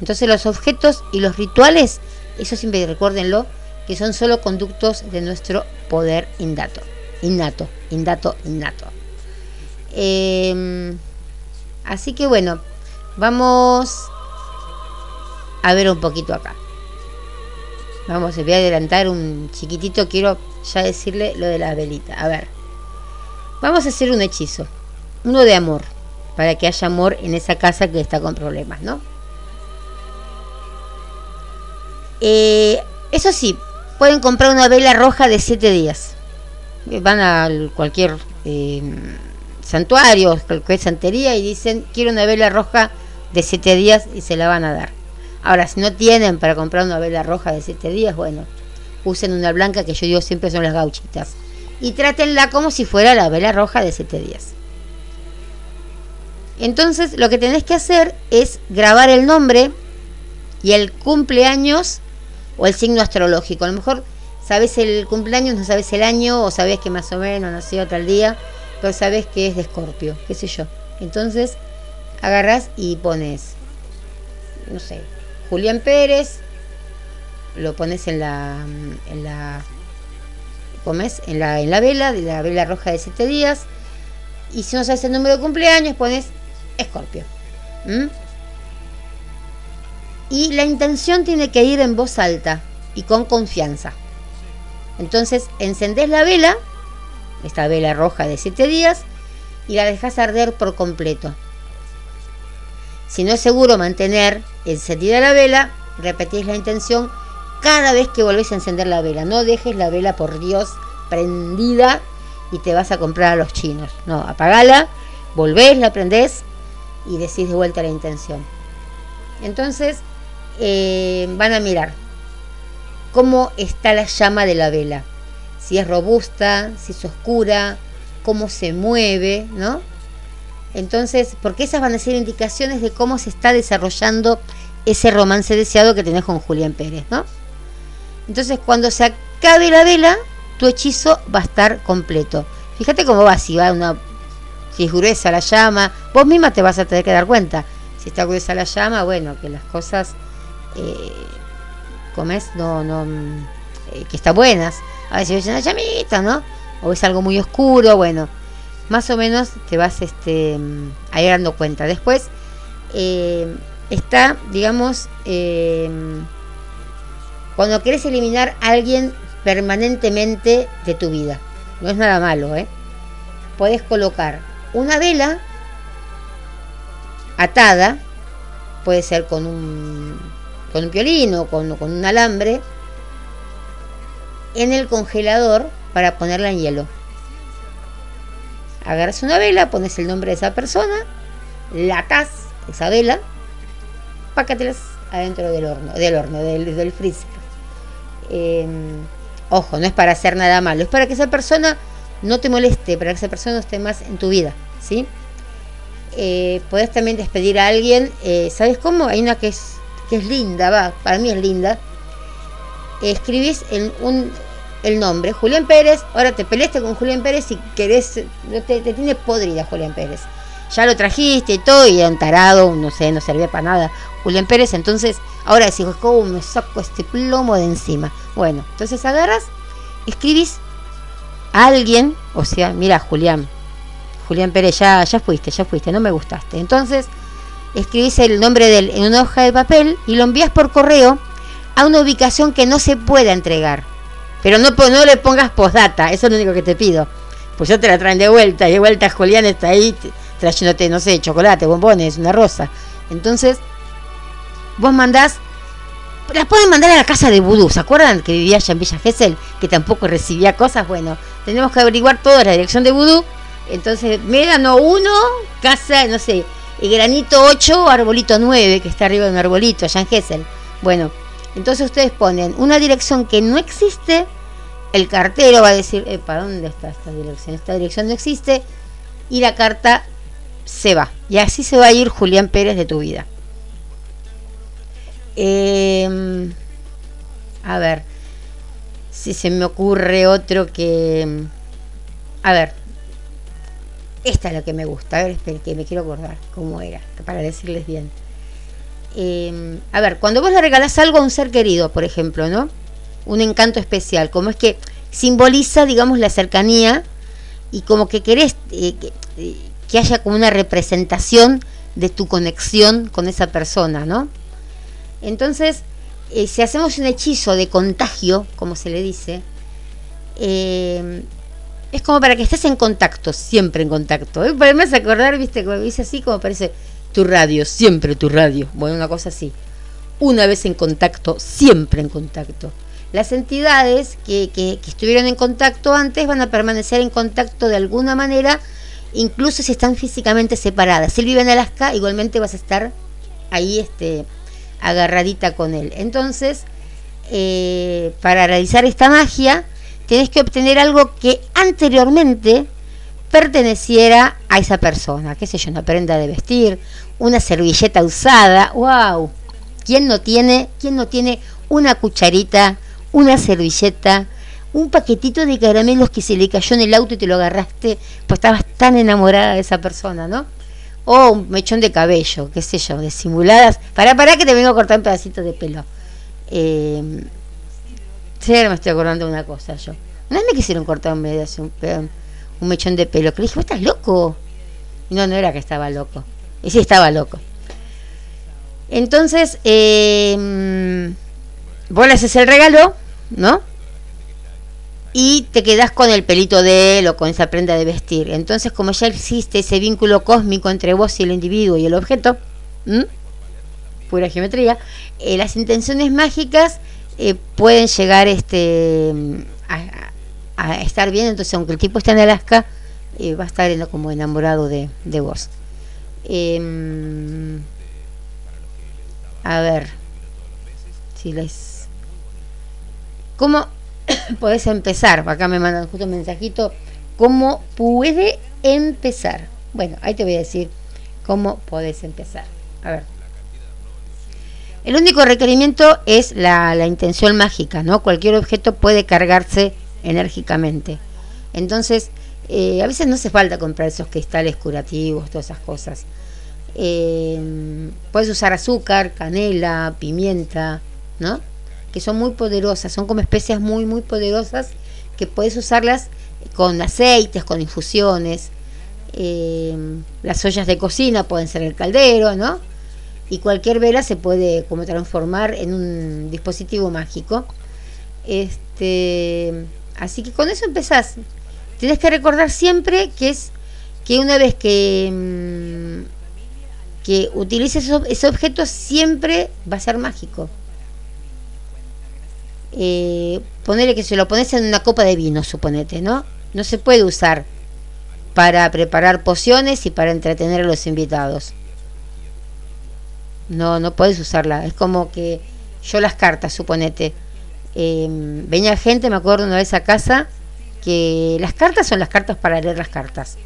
Speaker 1: Entonces los objetos y los rituales eso siempre recuérdenlo, que son solo conductos de nuestro poder innato. Innato, innato, innato. Em, así que bueno, vamos a ver un poquito acá. Vamos, voy a adelantar un chiquitito, quiero ya decirle lo de la velita. A ver, vamos a hacer un hechizo, uno de amor, para que haya amor en esa casa que está con problemas, ¿no? Eh, eso sí, pueden comprar una vela roja de 7 días. Eh, van a cualquier eh, santuario, cualquier santería y dicen, quiero una vela roja de siete días y se la van a dar. Ahora, si no tienen para comprar una vela roja de siete días, bueno, usen una blanca que yo digo siempre son las gauchitas. Y trátenla como si fuera la vela roja de siete días. Entonces, lo que tenés que hacer es grabar el nombre y el cumpleaños o el signo astrológico. A lo mejor sabes el cumpleaños, no sabes el año, o sabes que más o menos nació tal día, pero sabes que es de Escorpio, qué sé yo. Entonces, agarras y pones, no sé, Julián Pérez, lo pones en la, en la, comes en la, en la vela, de la vela roja de 7 días, y si no sabes el número de cumpleaños, pones Escorpio. Y la intención tiene que ir en voz alta y con confianza. Entonces encendés la vela, esta vela roja de 7 días, y la dejas arder por completo. Si no es seguro mantener encendida la vela, repetís la intención cada vez que volvés a encender la vela. No dejes la vela, por Dios, prendida y te vas a comprar a los chinos. No, apagala, volvés, la prendés y decís de vuelta la intención. Entonces eh, van a mirar cómo está la llama de la vela. Si es robusta, si es oscura, cómo se mueve, ¿no? Entonces, porque esas van a ser indicaciones de cómo se está desarrollando ese romance deseado que tenés con Julián Pérez, ¿no? Entonces, cuando se acabe la vela, tu hechizo va a estar completo. Fíjate cómo va, si va una, si es gruesa la llama, vos misma te vas a tener que dar cuenta. Si está gruesa la llama, bueno, que las cosas eh, comes, no, no, eh, que están buenas. A veces ves una llamita, ¿no? O es algo muy oscuro, bueno más o menos te vas este, ahí dando cuenta. Después eh, está, digamos, eh, cuando quieres eliminar a alguien permanentemente de tu vida. No es nada malo, ¿eh? Puedes colocar una vela atada, puede ser con un, con un piolín o con, un alambre, en el congelador para ponerla en hielo agarras una vela, pones el nombre de esa persona, la atas esa vela, pácatelas adentro del horno, del horno, del, del freezer. Em, ojo, no es para hacer nada malo, es para que esa persona no te moleste, para que esa persona no esté más en tu vida, ¿sí? Eh, también despedir a alguien, eh, ¿sabes cómo? Hay una que es, es linda, va, para mí es linda. escribís en un, el nombre, Julián Pérez, ahora te peleaste con Julián Pérez y querés, te, te tiene podrida Julián Pérez. Ya lo trajiste y todo, y era un tarado, no sé, no servía para nada Julián Pérez, entonces ahora decís, ¿cómo me saco este plomo de encima? Bueno, entonces agarras, escribís a alguien, o sea, mira Julián, Julián Pérez, ya, ya fuiste, ya fuiste, no me gustaste. Entonces, escribís el nombre de él en una hoja de papel y lo envías por correo a una ubicación que no se pueda entregar. Pero no, no le pongas postdata, eso es lo único que te pido. Pues yo te la traen de vuelta, y de vuelta Julián está ahí trayéndote, no sé, chocolate, bombones, una rosa. Entonces, vos mandás, las pueden mandar a la casa de Vudú, ¿se acuerdan que vivía allá en Villa Gesell? Que tampoco recibía cosas, bueno, tenemos que averiguar toda la dirección de Vudú. Entonces, Médano 1, casa, no sé, Granito 8, Arbolito 9, que está arriba de un arbolito, allá en Gesell. Bueno, entonces ustedes ponen una dirección que no existe, el cartero va a decir, ¿para dónde está esta dirección? Esta dirección no existe y la carta se va. Y así se va a ir Julián Pérez de tu vida. Em, a ver, si se me ocurre otro que... A ver, esta es la que me gusta. A ver, que me quiero acordar cómo era, para decirles bien. Em, a ver, cuando vos le regalás algo a un ser querido, por ejemplo, ¿no? Un encanto especial, como es que simboliza, digamos, la cercanía y como que querés eh, eh, que, haya como una representación de tu conexión con esa persona, ¿no? Entonces, eh, si hacemos un hechizo de contagio, como se le dice, em, es como para que estés en contacto, siempre en contacto. ¿eh? Para acordar, viste, como dice así, como parece tu radio, siempre tu radio. Bueno, una cosa así. Una vez en contacto, siempre en contacto. Las entidades que, que, estuvieron en contacto antes van a permanecer en contacto de alguna manera, incluso si están físicamente separadas. Si él vive en Alaska, igualmente vas a estar ahí este, agarradita con él. Entonces, eh, para realizar esta magia, tienes que obtener algo que anteriormente perteneciera a esa persona, qué sé yo, una prenda de vestir, una servilleta usada, wow. ¿Quién no tiene, quién no tiene una cucharita, una servilleta, un paquetito de caramelos que se le cayó en el auto y te lo agarraste, pues estabas tan enamorada de esa persona, ¿no? O un mechón de cabello, qué sé yo, de simuladas. Para, para que te vengo a cortar un pedacito de pelo. Eh, sí, me estoy acordando de una cosa yo. Vez me quisieron cortar un, un, un mechón de pelo, que le dije, ¿vos estás loco? no, no era que estaba loco. Y sí estaba loco. Entonces, eh, vos le haces el regalo, ¿no? Y te quedas con el pelito de él o con esa prenda de vestir. Entonces, como ya existe ese vínculo cósmico entre vos y el individuo y el objeto, pura geometría, eh, las intenciones mágicas eh, pueden llegar este, a, estar bien. Entonces, aunque el tipo esté en Alaska, eh, va a estar como enamorado de, de vos. Em, a ver, si les... ¿Cómo podés empezar? Acá me mandan justo un mensajito. ¿Cómo puede empezar? Bueno, ahí te voy a decir cómo podés empezar. A ver. El único requerimiento es la, la intención mágica, ¿no? Cualquier objeto puede cargarse enérgicamente. Entonces, eh, a veces no hace falta comprar esos cristales curativos, todas esas cosas. Eh, puedes usar azúcar, canela, pimienta, ¿no? Que son muy poderosas, son como especias muy, muy poderosas que puedes usarlas con aceites, con infusiones. Eh, las ollas de cocina pueden ser el caldero, ¿no? Y cualquier vela se puede como transformar en un dispositivo mágico. Este, así que con eso empezás. Tienes que recordar siempre que es que una vez que, mm, que utilices ese objeto siempre va a ser mágico. Eh, ponerle que se lo pones en una copa de vino, suponete, ¿no? No se puede usar para preparar pociones y para entretener a los invitados. No, no puedes usarla. Es como que yo las cartas, suponete. Eh, venía gente, me acuerdo una vez a casa, que las cartas son las cartas para leer las cartas.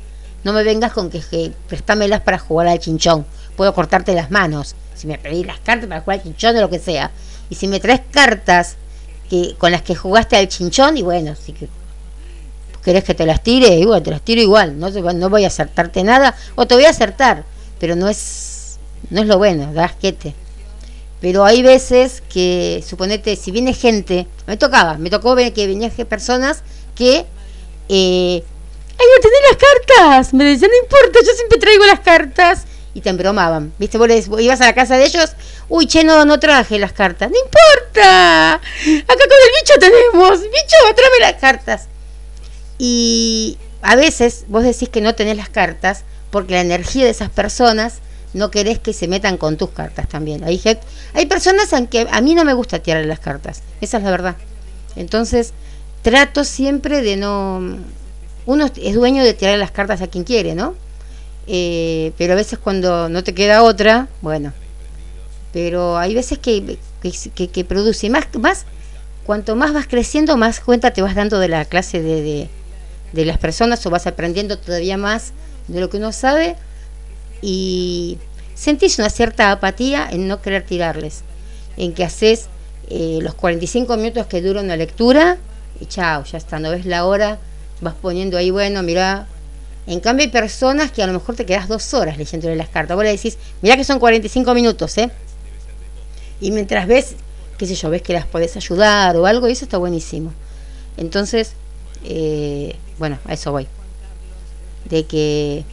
Speaker 1: No me vengas con que, que préstamelas para jugar al chinchón. Puedo cortarte las manos. Si me pedís las cartas para jugar al chinchón o lo que sea. Y si me traes cartas que con las que jugaste al chinchón, y bueno, si que querés que te las tire, igual te las tiro igual. No, no voy a acertarte nada. O te voy a acertar, pero no es, no es lo bueno, da asquete. Pero hay veces que, suponete, si viene gente, me tocaba, me tocó ver que venían personas que eh, ¡Ay, no tenés las cartas! Me decían, no importa, yo siempre traigo las cartas. Y te embromaban. ¿Viste? Vos, ibas a la casa de ellos. Uy, che, no, no traje las cartas. ¡No importa! Acá con el bicho tenemos. Bicho, tráeme las cartas. Y a veces vos decís que no tenés las cartas porque la energía de esas personas no querés que se metan con tus cartas también. Hay, hay personas en que a mí no me gusta tirar las cartas. Esa es la verdad. Entonces, trato siempre de no... Uno es dueño de tirar las cartas a quien quiere, ¿no? Eh, pero a veces cuando no te queda otra, bueno. Pero hay veces que, que, produce más, más, cuanto más vas creciendo, más cuenta te vas dando de la clase de, de, las personas o vas aprendiendo todavía más de lo que uno sabe y sentís una cierta apatía en no querer tirarles, en que haces eh, los 45 minutos que dura una lectura y chao, ya está, no ves la hora, vas poniendo ahí, bueno, mira. En cambio hay personas que a lo mejor te quedas dos horas leyéndole las cartas. Vos le decís, mira que son 45 minutos, ¿eh? Y mientras ves, qué sé yo, ves que las podés ayudar o algo, y eso está buenísimo. Entonces, eh, bueno, a eso voy. De que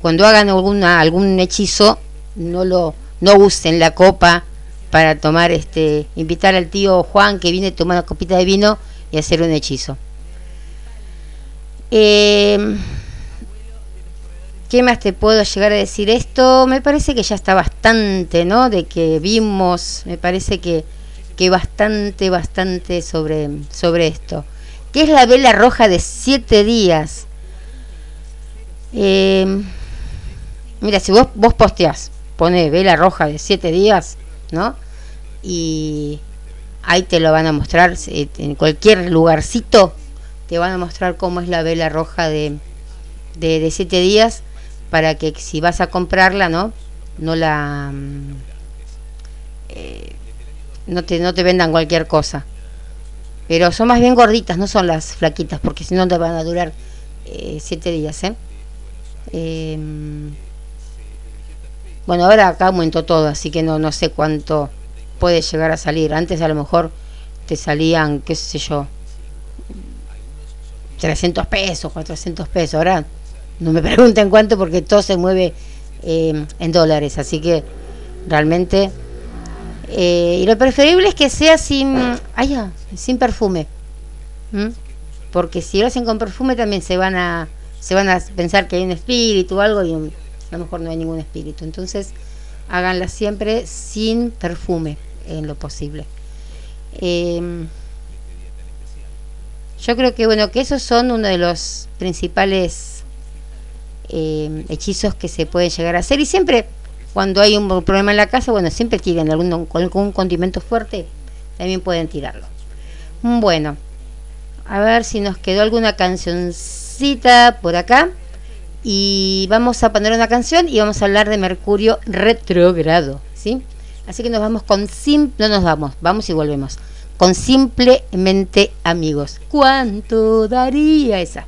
Speaker 1: cuando hagan alguna, algún hechizo, no lo no usen la copa para tomar este invitar al tío Juan que viene a tomar una copita de vino y hacer un hechizo. Em, ¿Qué más te puedo llegar a decir esto? Me parece que ya está bastante, ¿no? De que vimos, me parece que, que bastante, bastante sobre, sobre esto. ¿Qué es la vela roja de siete días? Em, mira, si vos, vos posteás pone vela roja de siete días, ¿no? Y ahí te lo van a mostrar, en cualquier lugarcito te van a mostrar cómo es la vela roja de, de, siete días para que si vas a comprarla, ¿no? No la... Mm, eh, no, te, no te vendan cualquier cosa. Pero son más bien gorditas, no son las flaquitas, porque si no te van a durar eh, siete días, ¿eh? Em, bueno, ahora acá aumentó todo, así que no, no sé cuánto puede llegar a salir. Antes a lo mejor te salían, qué sé yo, 300 pesos, 400 pesos. Ahora no me pregunten cuánto porque todo se mueve em, en dólares, así que realmente... Eh, y lo preferible es que sea sin, ah, sin perfume. Porque si lo hacen con perfume también se van a se van a pensar que hay un espíritu o algo y a lo mejor no hay ningún espíritu. Entonces, háganla siempre sin perfume en lo posible. Em, yo creo que bueno, que esos son uno de los principales em, hechizos que se pueden llegar a hacer y siempre cuando hay un problema en la casa, bueno, siempre tiran algún, algún condimento fuerte, también pueden tirarlo. Bueno, a ver si nos quedó alguna canción por acá y vamos a poner una canción y vamos a hablar de Mercurio retrógrado, ¿sí? Así que nos vamos con simple, no nos vamos, vamos y volvemos. Con simplemente amigos. ¿Cuánto daría esa?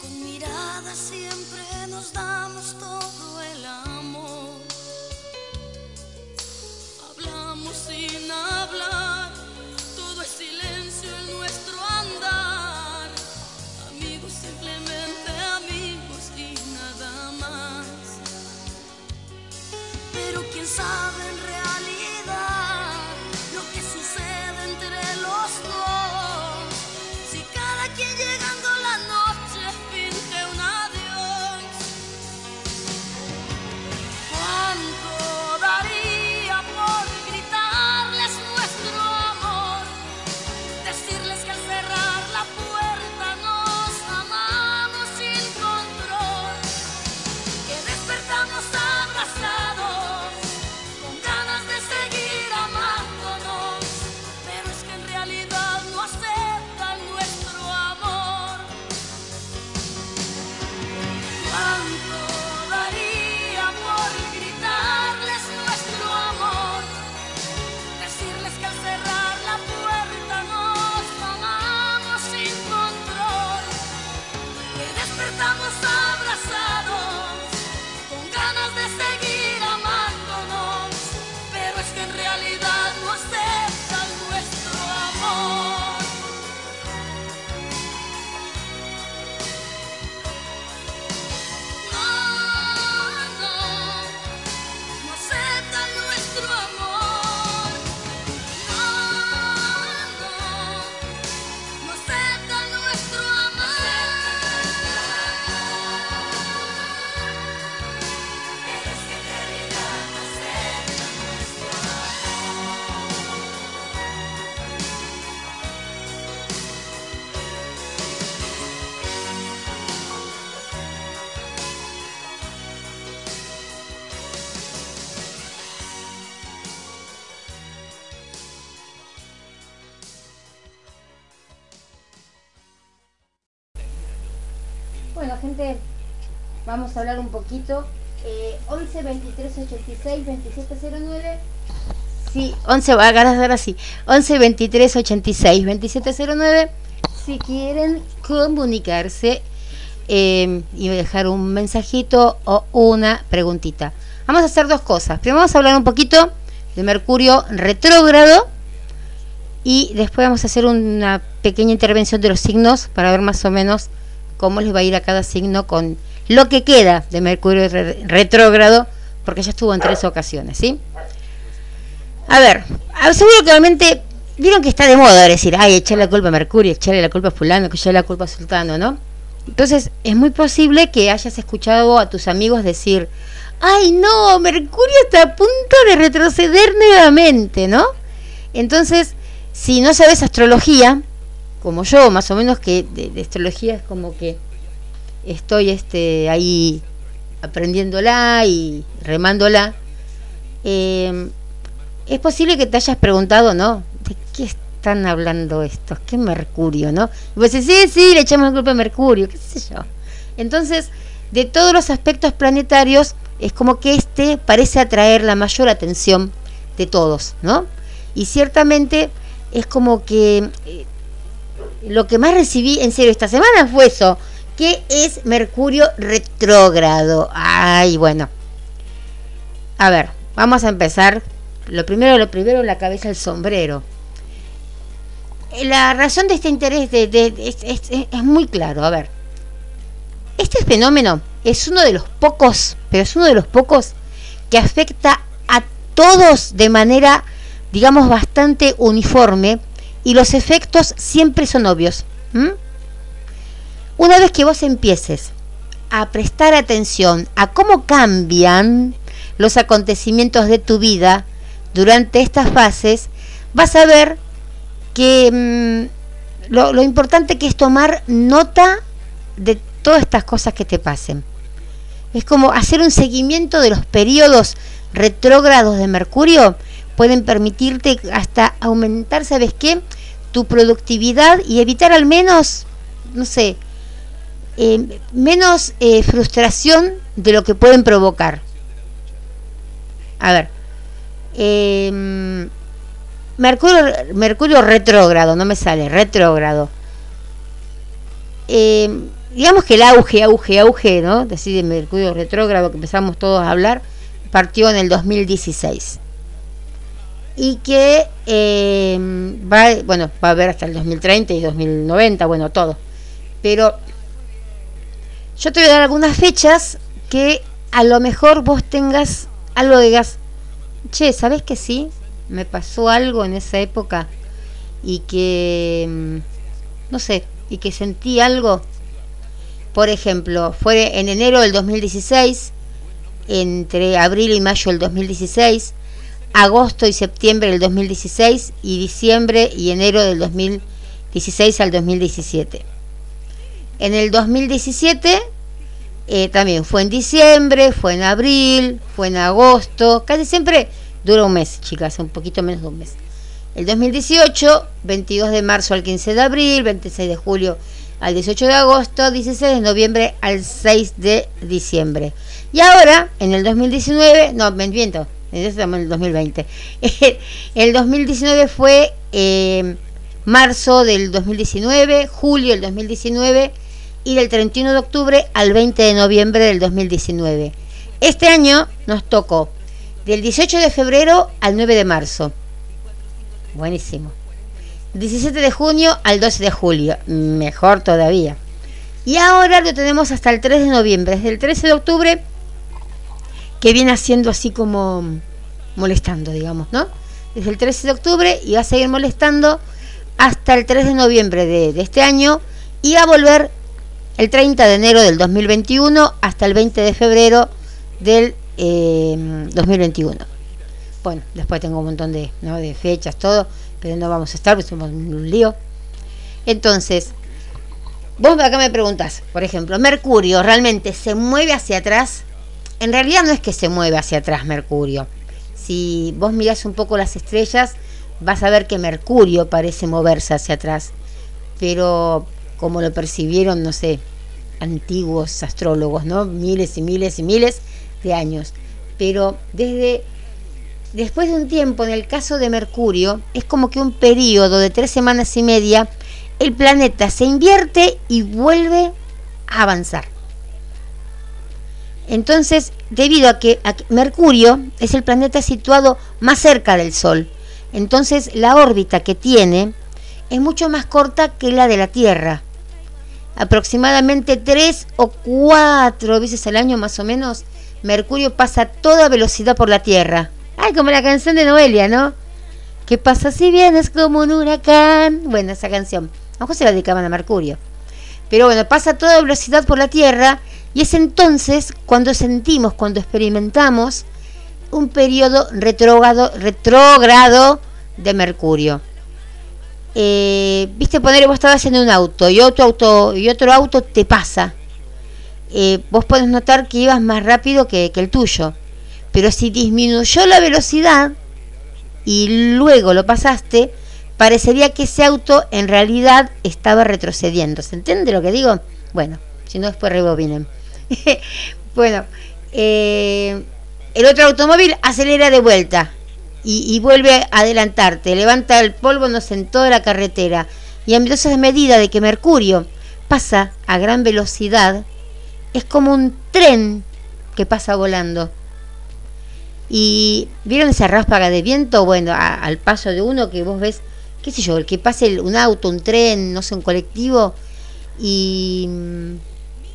Speaker 3: con mirada
Speaker 1: siempre nos damos todo. Hablar un poquito. Eh, 11 23 86 2709. Sí, 11, va a ganar así. 11 23 86 2709. Si quieren comunicarse eh, y dejar un mensajito o una preguntita. Vamos a hacer dos cosas. Primero vamos a hablar un poquito de Mercurio retrógrado y después vamos a hacer una pequeña intervención de los signos para ver más o menos cómo les va a ir a cada signo con lo que queda de Mercurio retrógrado, porque ya estuvo en tres ocasiones, ¿sí? A ver, seguro que realmente vieron que está de moda decir, ay, echarle la culpa a Mercurio, echarle la culpa a fulano, echarle la culpa a sultano, ¿no? Entonces, es muy posible que hayas escuchado a tus amigos decir, ay, no, Mercurio está a punto de retroceder nuevamente, ¿no? Entonces, si no sabes astrología, como yo, más o menos que de, astrología es como que estoy este ahí aprendiéndola y remándola, eh, es posible que te hayas preguntado, ¿no? ¿De qué están hablando estos? ¿Qué Mercurio, no? Y sí, sí, le echamos el culpa a Mercurio, qué sé yo. Entonces, de todos los aspectos planetarios, es como que este parece atraer la mayor atención de todos, ¿no? Y ciertamente es como que eh, lo que más recibí en serio esta semana fue eso, que es Mercurio retrógrado. Ay, bueno. A ver, vamos a empezar. Lo primero, lo primero, la cabeza el sombrero. La razón de este interés de, es, muy claro. A ver, este fenómeno es uno de los pocos, pero es uno de los pocos que afecta a todos de manera digamos, bastante uniforme y los efectos siempre son obvios. Una vez que vos empieces a prestar atención a cómo cambian los acontecimientos de tu vida durante estas fases, vas a ver que mm, lo, lo importante que es tomar nota de todas estas cosas que te pasen. Es como hacer un seguimiento de los periodos retrógrados de Mercurio pueden permitirte hasta aumentar, ¿sabes qué? Tu productividad y evitar al menos, no sé, eh, menos eh, frustración de lo que pueden provocar. A ver, em, Mercurio, Mercurio retrógrado, no me sale, retrógrado. Em, digamos que el auge, auge, auge, ¿no? Decir de Mercurio retrógrado que empezamos todos a hablar, partió en el 2016 y que eh, va, bueno, va a haber hasta el 2030 y 2090, bueno, todo. Pero yo te voy a dar algunas fechas que a lo mejor vos tengas algo de gas. Che, ¿sabes que sí? Me pasó algo en esa época y que, mm, no sé, y que sentí algo. Por ejemplo, fue en enero del 2016, entre abril y mayo del 2016, agosto y septiembre del 2016 y diciembre y enero del 2016 al 2017. En el 2017 eh, también fue en diciembre, fue en abril, fue en agosto, casi siempre dura un mes, chicas, un poquito menos de un mes. El 2018, 22 de marzo al 15 de abril, 26 de julio al 18 de agosto, 16 de noviembre al 6 de diciembre. Y ahora, en el 2019, no, me miento, estamos en el 2020. El 2019 fue eh, marzo del 2019, julio del 2019 y del 31 de octubre al 20 de noviembre del 2019. Este año nos tocó del 18 de febrero al 9 de marzo. Buenísimo. 17 de junio al 12 de julio. Mejor todavía. Y ahora lo tenemos hasta el 3 de noviembre. Desde el 13 de octubre que viene haciendo así como molestando, digamos, ¿no? Desde el 13 de octubre y va a seguir molestando hasta el 3 de noviembre de, este año y va a volver el 30 de enero del 2021 hasta el 20 de febrero del 2021. Eh, bueno, después tengo un montón de, de fechas, todo, pero no vamos a estar, porque somos un lío. Entonces, vos acá me preguntas, por ejemplo, Mercurio realmente se mueve hacia atrás en realidad no es que se mueva hacia atrás Mercurio. Si vos mirás un poco las estrellas, vas a ver que Mercurio parece moverse hacia atrás. Pero como lo percibieron, no sé, antiguos astrólogos, ¿no? Miles y miles y miles de años. Pero desde después de un tiempo, en el caso de Mercurio, es como que un periodo de tres semanas y media, el planeta se invierte y vuelve a avanzar. Entonces, debido a que, Mercurio es el planeta situado más cerca del Sol, entonces la órbita que tiene es mucho más corta que la de la Tierra. Aproximadamente tres o cuatro veces al año más o menos, Mercurio pasa a toda velocidad por la Tierra. Ay, como la canción de Noelia, ¿no? ¿Qué pasa si vienes como un huracán? Bueno, esa canción. A lo se la dedicaban a Mercurio. Pero bueno, pasa a toda velocidad por la Tierra y es entonces cuando sentimos, cuando experimentamos un periodo retrógrado, retrógrado de Mercurio. Eh, viste poner vos estabas en un auto y otro auto y otro auto te pasa. Eh, vos podés notar que ibas más rápido que, que el tuyo. Pero si disminuyó la velocidad y luego lo pasaste, parecería que ese auto en realidad estaba retrocediendo. ¿Se entiende lo que digo? Bueno, si no después rebobinen. bueno, eh, el otro automóvil acelera de vuelta y, vuelve a adelantarte, levanta el polvo en toda la carretera. Y entonces a medida de que Mercurio pasa a gran velocidad, es como un tren que pasa volando. Y vieron esa ráfaga de viento, bueno, al paso de uno que vos ves, qué sé yo, el que pase un auto, un tren, no sé, un colectivo, y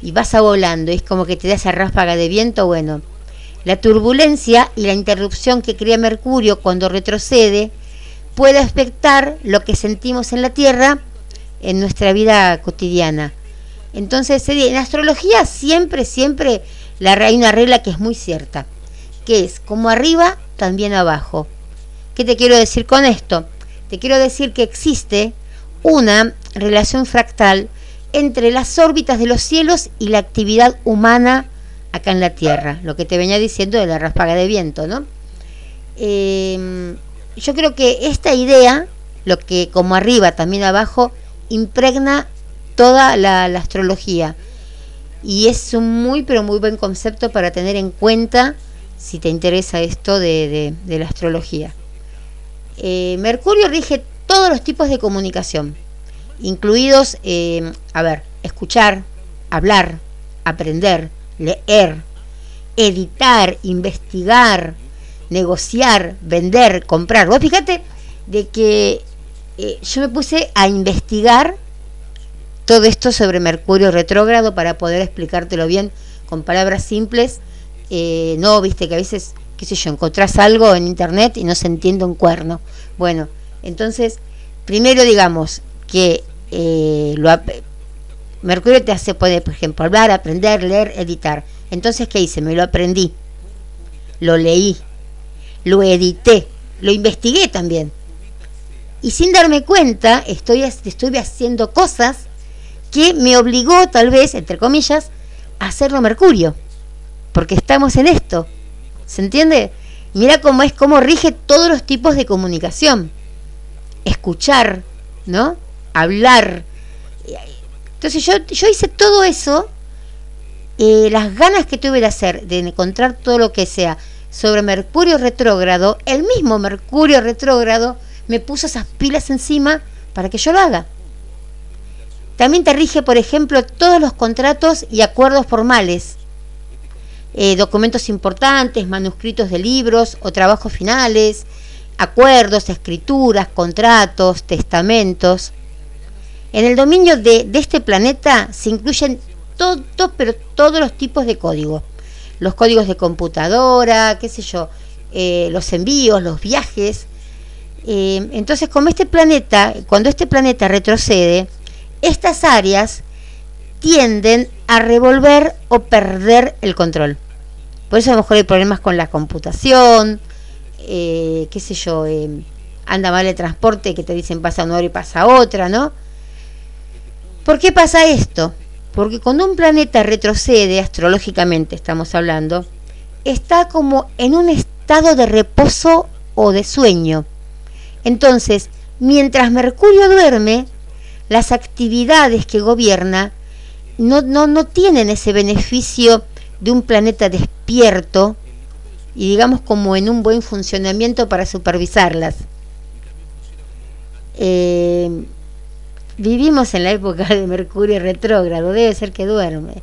Speaker 1: y vas a volando, es como que te da esa ráfaga de viento, bueno, la turbulencia y la interrupción que crea Mercurio cuando retrocede puede afectar lo que sentimos en la Tierra en nuestra vida cotidiana. Entonces, en astrología siempre, siempre la, hay una regla que es muy cierta, que es como arriba, también abajo. ¿Qué te quiero decir con esto? Te quiero decir que existe una relación fractal entre las órbitas de los cielos y la actividad humana acá en la Tierra, lo que te venía diciendo de la ráfaga de viento, ¿no? Em, yo creo que esta idea, lo que como arriba, también abajo, impregna toda la, astrología. Y es un muy, pero muy buen concepto para tener en cuenta si te interesa esto de, la astrología. Eh, Mercurio rige todos los tipos de comunicación incluidos, eh, a ver, escuchar, hablar, aprender, leer, editar, investigar, negociar, vender, comprar. Vos fíjate de que eh, yo me puse a investigar todo esto sobre Mercurio retrógrado para poder explicártelo bien con palabras simples. Eh, no, viste que a veces, qué sé yo, encontrás algo en internet y no se entiende un cuerno. Bueno, entonces, primero digamos, que eh, lo, Mercurio te hace poder, por ejemplo, hablar, aprender, leer, editar. Entonces, ¿qué hice? Me lo aprendí, lo leí, lo edité, lo investigué también. Y sin darme cuenta, estoy, estuve haciendo cosas que me obligó, tal vez, entre comillas, a hacerlo Mercurio. Porque estamos en esto. ¿Se entiende? Mira cómo es, cómo rige todos los tipos de comunicación. Escuchar, ¿no? hablar. Entonces yo, yo hice todo eso, eh, las ganas que tuve de hacer, de encontrar todo lo que sea sobre Mercurio retrógrado, el mismo Mercurio retrógrado me puso esas pilas encima para que yo lo haga. También te rige, por ejemplo, todos los contratos y acuerdos formales, eh, documentos importantes, manuscritos de libros o trabajos finales, acuerdos, escrituras, contratos, testamentos. En el dominio de, este planeta se incluyen todos, pero todos los tipos de códigos. Los códigos de computadora, qué sé yo, eh, los envíos, los viajes. Eh, entonces, como este planeta, cuando este planeta retrocede, estas áreas tienden a revolver o perder el control. Por eso a lo mejor hay problemas con la computación, eh, qué sé yo, anda mal el transporte que te dicen pasa una hora y pasa otra, ¿no? ¿Por qué pasa esto? Porque cuando un planeta retrocede, astrológicamente estamos hablando, está como en un estado de reposo o de sueño. Entonces, mientras Mercurio duerme, las actividades que gobierna no, no, no tienen ese beneficio de un planeta despierto y digamos como en un buen funcionamiento para supervisarlas. Eh, vivimos en la época de Mercurio retrógrado, debe ser que duerme.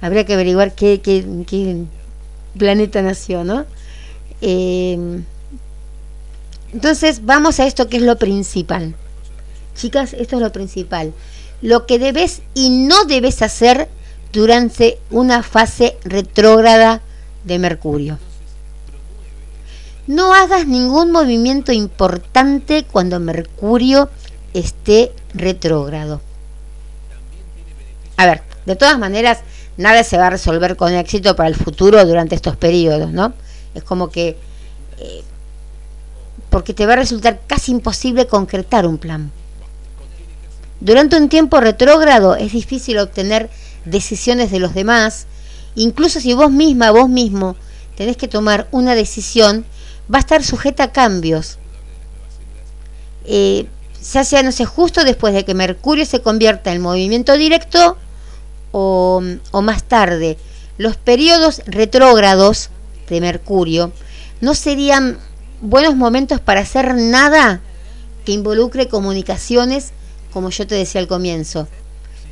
Speaker 1: Habría que averiguar qué, qué, planeta nació, ¿no? Eh, entonces vamos a esto que es lo principal. Chicas, esto es lo principal. Lo que debes y no debes hacer durante una fase retrógrada de Mercurio. No hagas ningún movimiento importante cuando Mercurio esté retrógrado. A ver, de todas maneras, nada se va a resolver con éxito para el futuro durante estos periodos, ¿no? Es como que... Eh, porque te va a resultar casi imposible concretar un plan. Durante un tiempo retrógrado es difícil obtener decisiones de los demás, incluso si vos misma, vos mismo, tenés que tomar una decisión va a estar sujeta a cambios. Eh, ya sea, no sé, justo después de que Mercurio se convierta en movimiento directo o, o más tarde. Los periodos retrógrados de Mercurio no serían buenos momentos para hacer nada que involucre comunicaciones, como yo te decía al comienzo.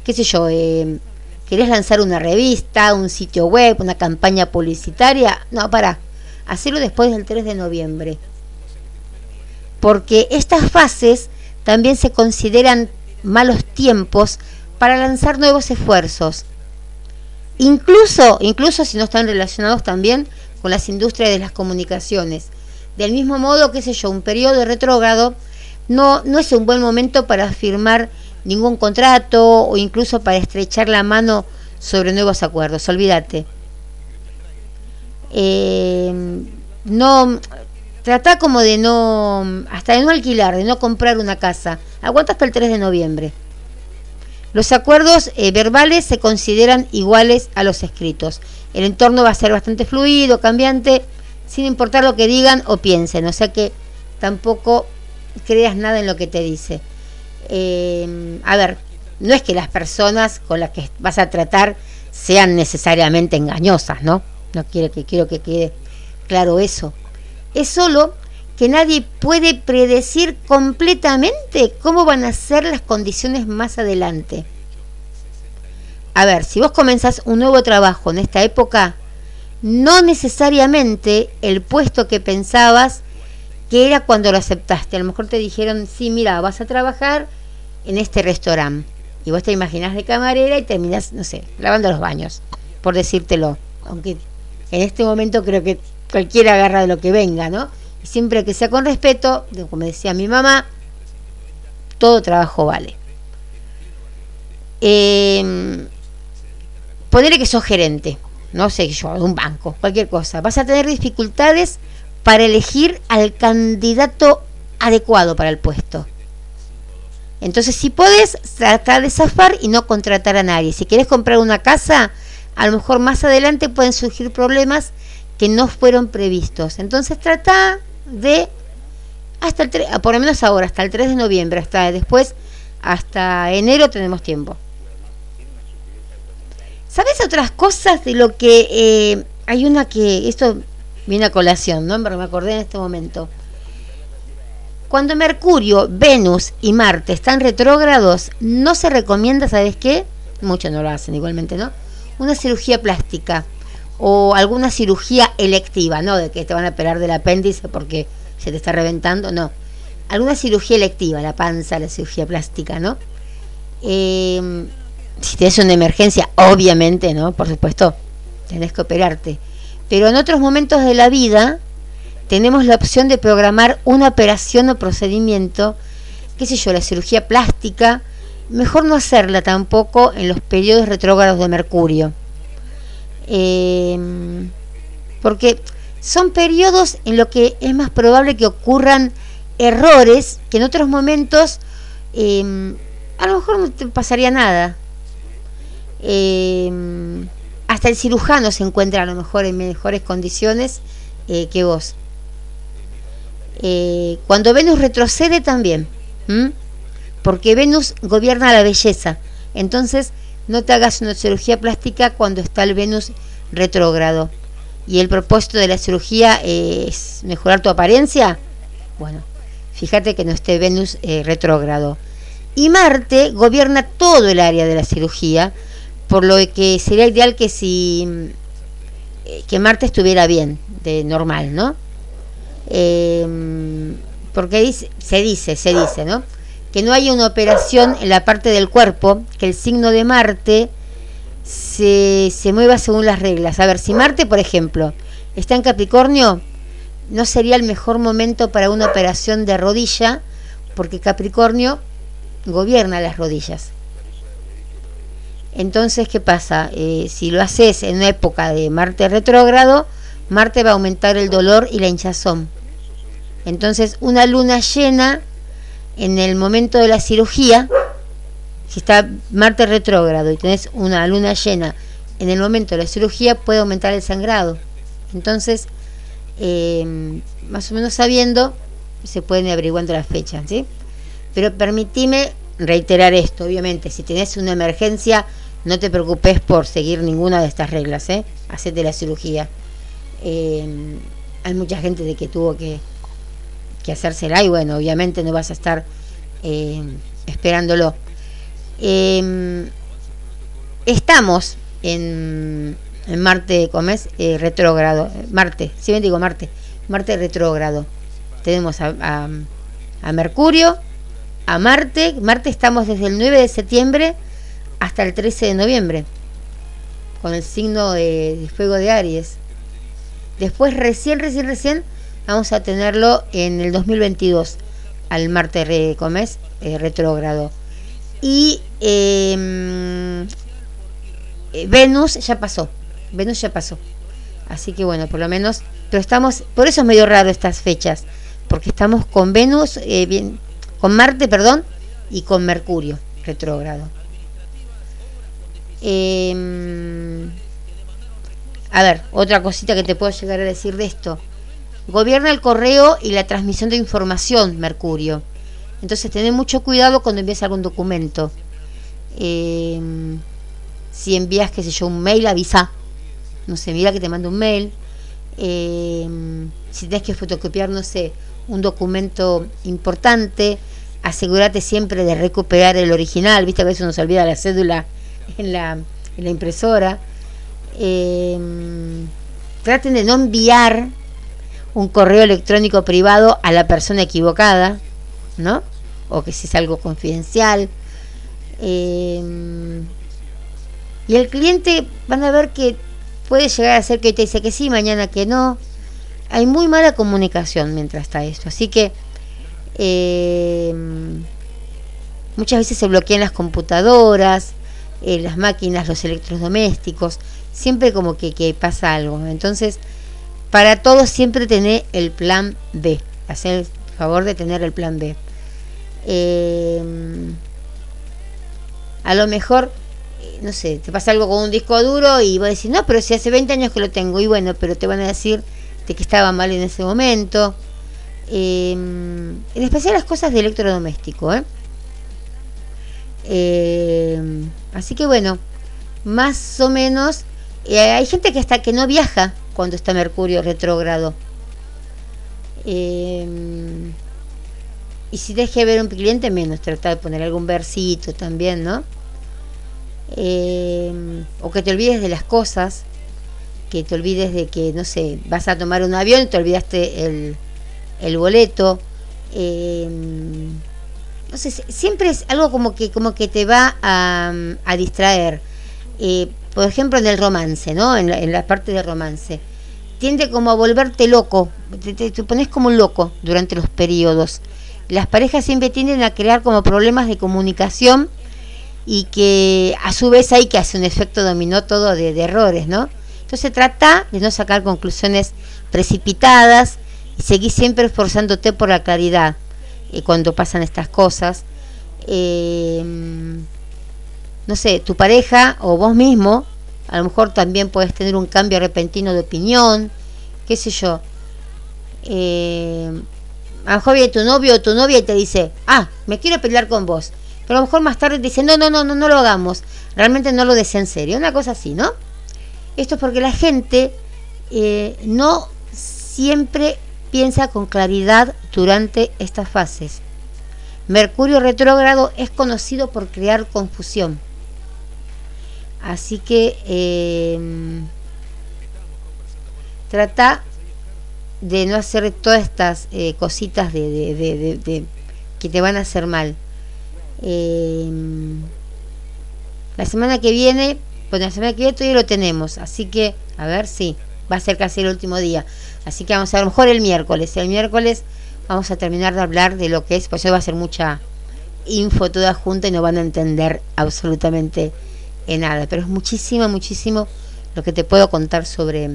Speaker 1: ¿Qué sé yo? Eh, ¿Querés lanzar una revista, un sitio web, una campaña publicitaria? No, para hacerlo después del 3 de noviembre. Porque estas fases también se consideran malos tiempos para lanzar nuevos esfuerzos. Incluso, incluso si no están relacionados también con las industrias de las comunicaciones. Del mismo modo, qué sé yo, un periodo retrógrado no, no es un buen momento para firmar ningún contrato o incluso para estrechar la mano sobre nuevos acuerdos. Olvídate. Eh, no trata como de no hasta de no alquilar, de no comprar una casa. Aguanta hasta el 3 de noviembre. Los acuerdos eh, verbales se consideran iguales a los escritos. El entorno va a ser bastante fluido, cambiante, sin importar lo que digan o piensen. O sea que tampoco creas nada en lo que te dice. Eh, a ver, no es que las personas con las que vas a tratar sean necesariamente engañosas, ¿no? No quiero que quiero que quede claro eso. Es solo que nadie puede predecir completamente cómo van a ser las condiciones más adelante. A ver, si vos comenzás un nuevo trabajo en esta época, no necesariamente el puesto que pensabas que era cuando lo aceptaste. A lo mejor te dijeron, sí, mira, vas a trabajar en este restaurante. Y vos te imaginás de camarera y terminás, no sé, lavando los baños, por decírtelo. Aunque en este momento creo que cualquiera agarra de lo que venga, ¿no? Y siempre que sea con respeto, como decía mi mamá, todo trabajo vale. Eh, ponerle que sos gerente, no sé yo, de un banco, cualquier cosa. Vas a tener dificultades para elegir al candidato adecuado para el puesto. Entonces, si puedes, tratar de zafar y no contratar a nadie. Si quieres comprar una casa, a lo mejor más adelante pueden surgir problemas que no fueron previstos. Entonces trata de, hasta el 3, por lo menos ahora, hasta el 3 de noviembre, hasta después, hasta enero tenemos tiempo. ¿Sabes otras cosas de lo que eh, hay una que, esto viene a colación, ¿no? Pero me acordé en este momento. Cuando Mercurio, Venus y Marte están retrógrados, no se recomienda, ¿sabes qué? Muchos no lo hacen igualmente, ¿no? Una cirugía plástica o alguna cirugía electiva, no de que te van a operar del apéndice porque se te está reventando, no. Alguna cirugía electiva, la panza, la cirugía plástica, ¿no? Eh, si tienes una emergencia, obviamente, ¿no? Por supuesto, tenés que operarte. Pero en otros momentos de la vida tenemos la opción de programar una operación o procedimiento, qué sé yo, la cirugía plástica, mejor no hacerla tampoco en los periodos retrógrados de Mercurio. Em, porque son periodos en los que es más probable que ocurran errores que en otros momentos em, a lo mejor no te pasaría nada. Em, hasta el cirujano se encuentra a lo mejor en mejores condiciones eh, que vos. Eh, cuando Venus retrocede también, porque Venus gobierna la belleza. Entonces no te hagas una cirugía plástica cuando está el Venus retrógrado. Y el propósito de la cirugía es mejorar tu apariencia. Bueno, fíjate que no esté Venus eh, retrógrado. Y Marte gobierna todo el área de la cirugía, por lo que sería ideal que si eh, que Marte estuviera bien, de normal, ¿no? Em, porque dice, se dice, se dice, ¿no? Que no haya una operación en la parte del cuerpo, que el signo de Marte se, se mueva según las reglas. A ver, si Marte, por ejemplo, está en Capricornio, no sería el mejor momento para una operación de rodilla, porque Capricornio gobierna las rodillas. Entonces, ¿qué pasa? Eh, si lo haces en una época de Marte retrógrado, Marte va a aumentar el dolor y la hinchazón. Entonces, una luna llena en el momento de la cirugía, si está Marte retrógrado y tenés una luna llena en el momento de la cirugía, puede aumentar el sangrado. Entonces, eh, más o menos sabiendo, se pueden ir averiguando las fechas, ¿sí? Pero permitime reiterar esto, obviamente, si tenés una emergencia, no te preocupes por seguir ninguna de estas reglas, ¿eh? Hacete la cirugía. Eh, hay mucha gente de que tuvo que, que hacérsela y bueno, obviamente no vas a estar eh, esperándolo. Eh, estamos en, en Marte, ¿cómo es? retrógrado. Marte, si bien digo Marte, Marte retrógrado. Tenemos a, a, Mercurio, a Marte. Marte estamos desde el 9 de septiembre hasta el 13 de noviembre, con el signo de, fuego de Aries. Después, recién, recién, recién, vamos a tenerlo en el 2022, al Marte re, eh, retrógrado. Y em, eh, Venus ya pasó, Venus ya pasó. Así que bueno, por lo menos, pero estamos, por eso es medio raro estas fechas, porque estamos con Venus, eh, bien, con Marte, perdón, y con Mercurio retrógrado. Eh, a ver, otra cosita que te puedo llegar a decir de esto. Gobierna el correo y la transmisión de información, Mercurio. Entonces, ten mucho cuidado cuando envías algún documento. Eh, si envías, qué sé yo, un mail, avisa. No sé, mira que te mando un mail. Eh, si tienes que fotocopiar, no sé, un documento importante, asegúrate siempre de recuperar el original. Viste a veces nos olvida la cédula en la, impresora. Em, traten de no enviar un correo electrónico privado a la persona equivocada, ¿no? O que si es algo confidencial. Em, y el cliente van a ver que puede llegar a ser que te dice que sí, mañana que no. Hay muy mala comunicación mientras está esto. Así que em, muchas veces se bloquean las computadoras, eh, las máquinas, los electrodomésticos, siempre como que, pasa algo. Entonces, para todos siempre tener el plan B, hacer el favor de tener el plan B. Eh, a lo mejor, eh, no sé, te pasa algo con un disco duro y vas a decir, no, pero si hace 20 años que lo tengo, y bueno, pero te van a decir de que estaba mal en ese momento. en especial las cosas de electrodoméstico, ¿eh? Eh, así que bueno, más o menos, eh, hay gente que hasta que no viaja cuando está Mercurio retrógrado. Eh, y si deje ver un cliente, menos tratar de poner algún versito también, ¿no? o que te olvides de las cosas, que te olvides de que, no sé, vas a tomar un avión y te olvidaste el, el boleto. Eh, no sé, siempre es algo como que, como que te va a, distraer. Eh, por ejemplo, en el romance, ¿no? En la, parte de romance. Tiende como a volverte loco, te, pones como un loco durante los periodos. Las parejas siempre tienden a crear como problemas de comunicación y que a su vez hay que hacer un efecto dominó todo de, errores, ¿no? Entonces trata de no sacar conclusiones precipitadas y seguir siempre esforzándote por la claridad y cuando pasan estas cosas. Eh, no sé, tu pareja o vos mismo, a lo mejor también puedes tener un cambio repentino de opinión, qué sé yo. Eh, a lo mejor viene tu novio o tu novia y te dice, ah, me quiero pelear con vos. Pero a lo mejor más tarde te dicen, no, no, no, no, no lo hagamos. Realmente no lo desea en serio. Una cosa así, ¿no? Esto es porque la gente eh, no siempre piensa con claridad durante estas fases. Mercurio retrógrado es conocido por crear confusión. Así que eh, trata de no hacer todas estas eh, cositas de, que te van a hacer mal. Eh, la semana que viene, pues la semana que viene todavía lo tenemos, así que a ver si va a ser casi el último día. Así que vamos a, a lo mejor el miércoles. El miércoles vamos a terminar de hablar de lo que es, pues eso va a ser mucha info toda junta y no van a entender absolutamente nada. Pero es muchísimo, muchísimo lo que te puedo contar sobre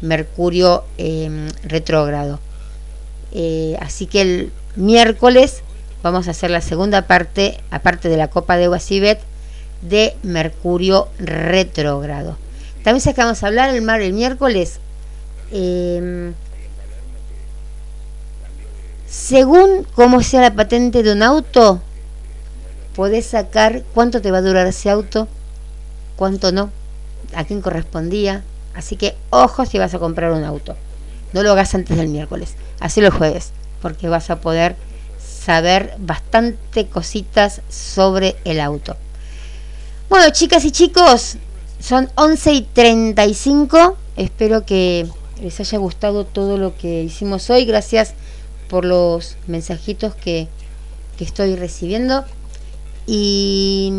Speaker 1: Mercurio em, retrógrado. Eh, así que el miércoles vamos a hacer la segunda parte, aparte de la Copa de Guasibet, de Mercurio retrógrado. También sé que vamos a hablar el mar el miércoles. Em, según cómo sea la patente de un auto, podés sacar cuánto te va a durar ese auto, cuánto no, a quién correspondía, Así que ojo si vas a comprar un auto. No lo hagas antes del miércoles. Así el jueves. Porque vas a poder saber bastante cositas sobre el auto. Bueno, chicas y chicos, son 11 y 35. Espero que les haya gustado todo lo que hicimos hoy. Gracias por los mensajitos que, que estoy recibiendo. Y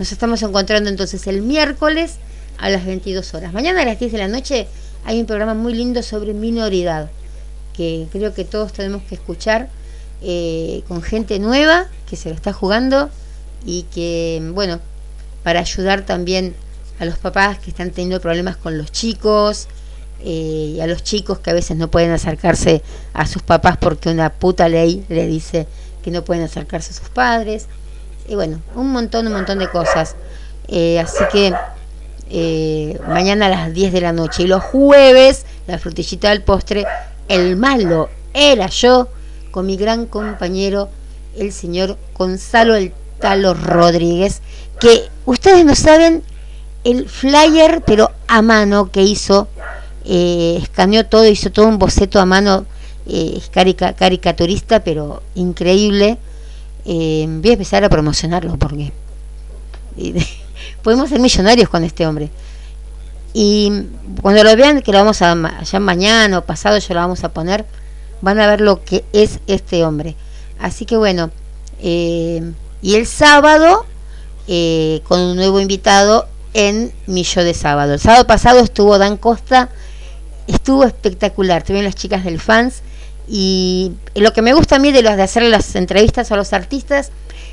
Speaker 1: nos estamos encontrando entonces el miércoles a las 22 horas. Mañana a las 10 de la noche hay un programa muy lindo sobre minoridad, que creo que todos tenemos que escuchar eh, con gente nueva que se lo está jugando y que, bueno, para ayudar también a los papás que están teniendo problemas con los chicos eh, y a los chicos que a veces no pueden acercarse a sus papás porque una puta ley le dice que no pueden acercarse a sus padres. Y bueno, un montón, un montón de cosas. Eh, así que eh, mañana a las 10 de la noche. Y los jueves, la frutillita del postre, el malo era yo, con mi gran compañero, el señor Gonzalo El Talo Rodríguez, que ustedes no saben el flyer, pero a mano que hizo, eh, escaneó todo, hizo todo un boceto a mano, eh, caricaturista, pero increíble. Eh, voy a empezar a promocionarlo porque podemos ser millonarios con este hombre. Y cuando lo vean, que lo vamos a, ya mañana o pasado, yo lo vamos a poner, van a ver lo que es este hombre. Así que bueno, eh, y el sábado, eh, con un nuevo invitado en mi show de sábado. El sábado pasado estuvo Dan Costa, estuvo espectacular, tuvieron las chicas del fans. Y lo que me gusta a mí de los de hacer las entrevistas a los artistas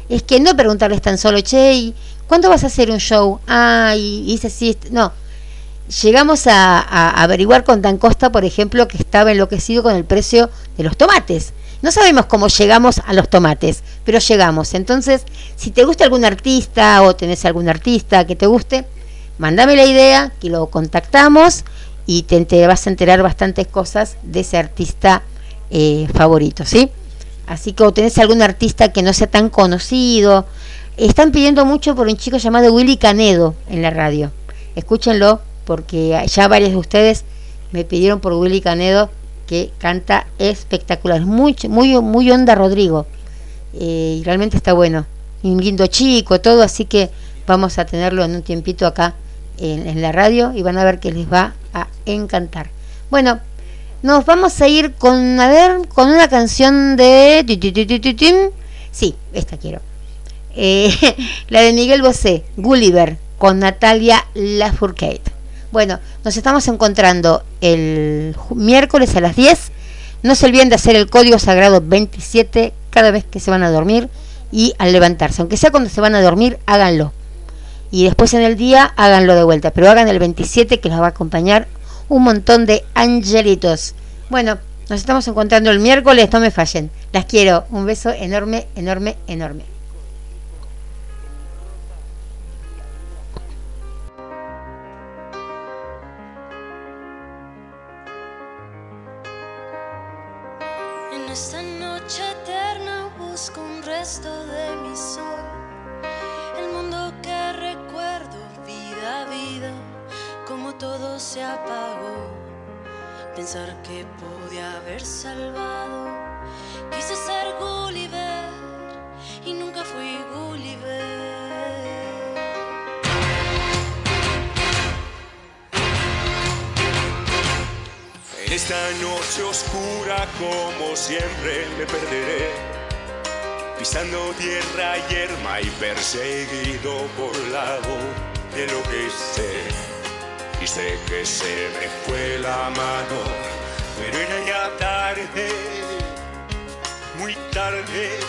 Speaker 1: es que no preguntarles tan solo, che, ¿cuándo vas a hacer un show? Ah, y, dice, sí, no. Llegamos a, averiguar con Dan Costa, por ejemplo, que estaba enloquecido con el precio de los tomates. No sabemos cómo llegamos a los tomates, pero llegamos. Entonces, si te gusta algún artista o tenés algún artista que te guste, mándame la idea, que lo contactamos y te, vas a enterar bastantes cosas de ese artista eh, favorito, ¿sí? Así que o tenés algún artista que no sea tan conocido, están pidiendo mucho por un chico llamado Willy Canedo en la radio. Escúchenlo porque ya varios de ustedes me pidieron por Willy Canedo que canta espectacular, muy muy muy onda Rodrigo. Eh, y realmente está bueno. Un lindo chico, todo, así que vamos a tenerlo en un tiempito acá en, en la radio y van a ver que les va a encantar. Bueno, nos vamos a ir con, a ver, con una canción de... Sí, esta quiero. Eh, la de Miguel Bosé, Gulliver, con Natalia Lafourcade. Bueno, nos estamos encontrando el miércoles a las 10. No se olviden de hacer el código sagrado 27 cada vez que se van a dormir y al levantarse. Aunque sea cuando se van a dormir, háganlo. Y después en el día, háganlo de vuelta. Pero hagan el 27 que los va a acompañar un montón de angelitos. Bueno, nos estamos encontrando el miércoles, no me fallen. Las quiero. Un beso enorme, enorme, enorme.
Speaker 3: pensar que pude haber salvado. Quise ser Gulliver y nunca fui Gulliver.
Speaker 2: En esta noche oscura, como siempre, me perderé. Pisando tierra yerma y perseguido por la voz de lo que sé. Sé que se me fue la mano, pero era ya tarde, muy tarde.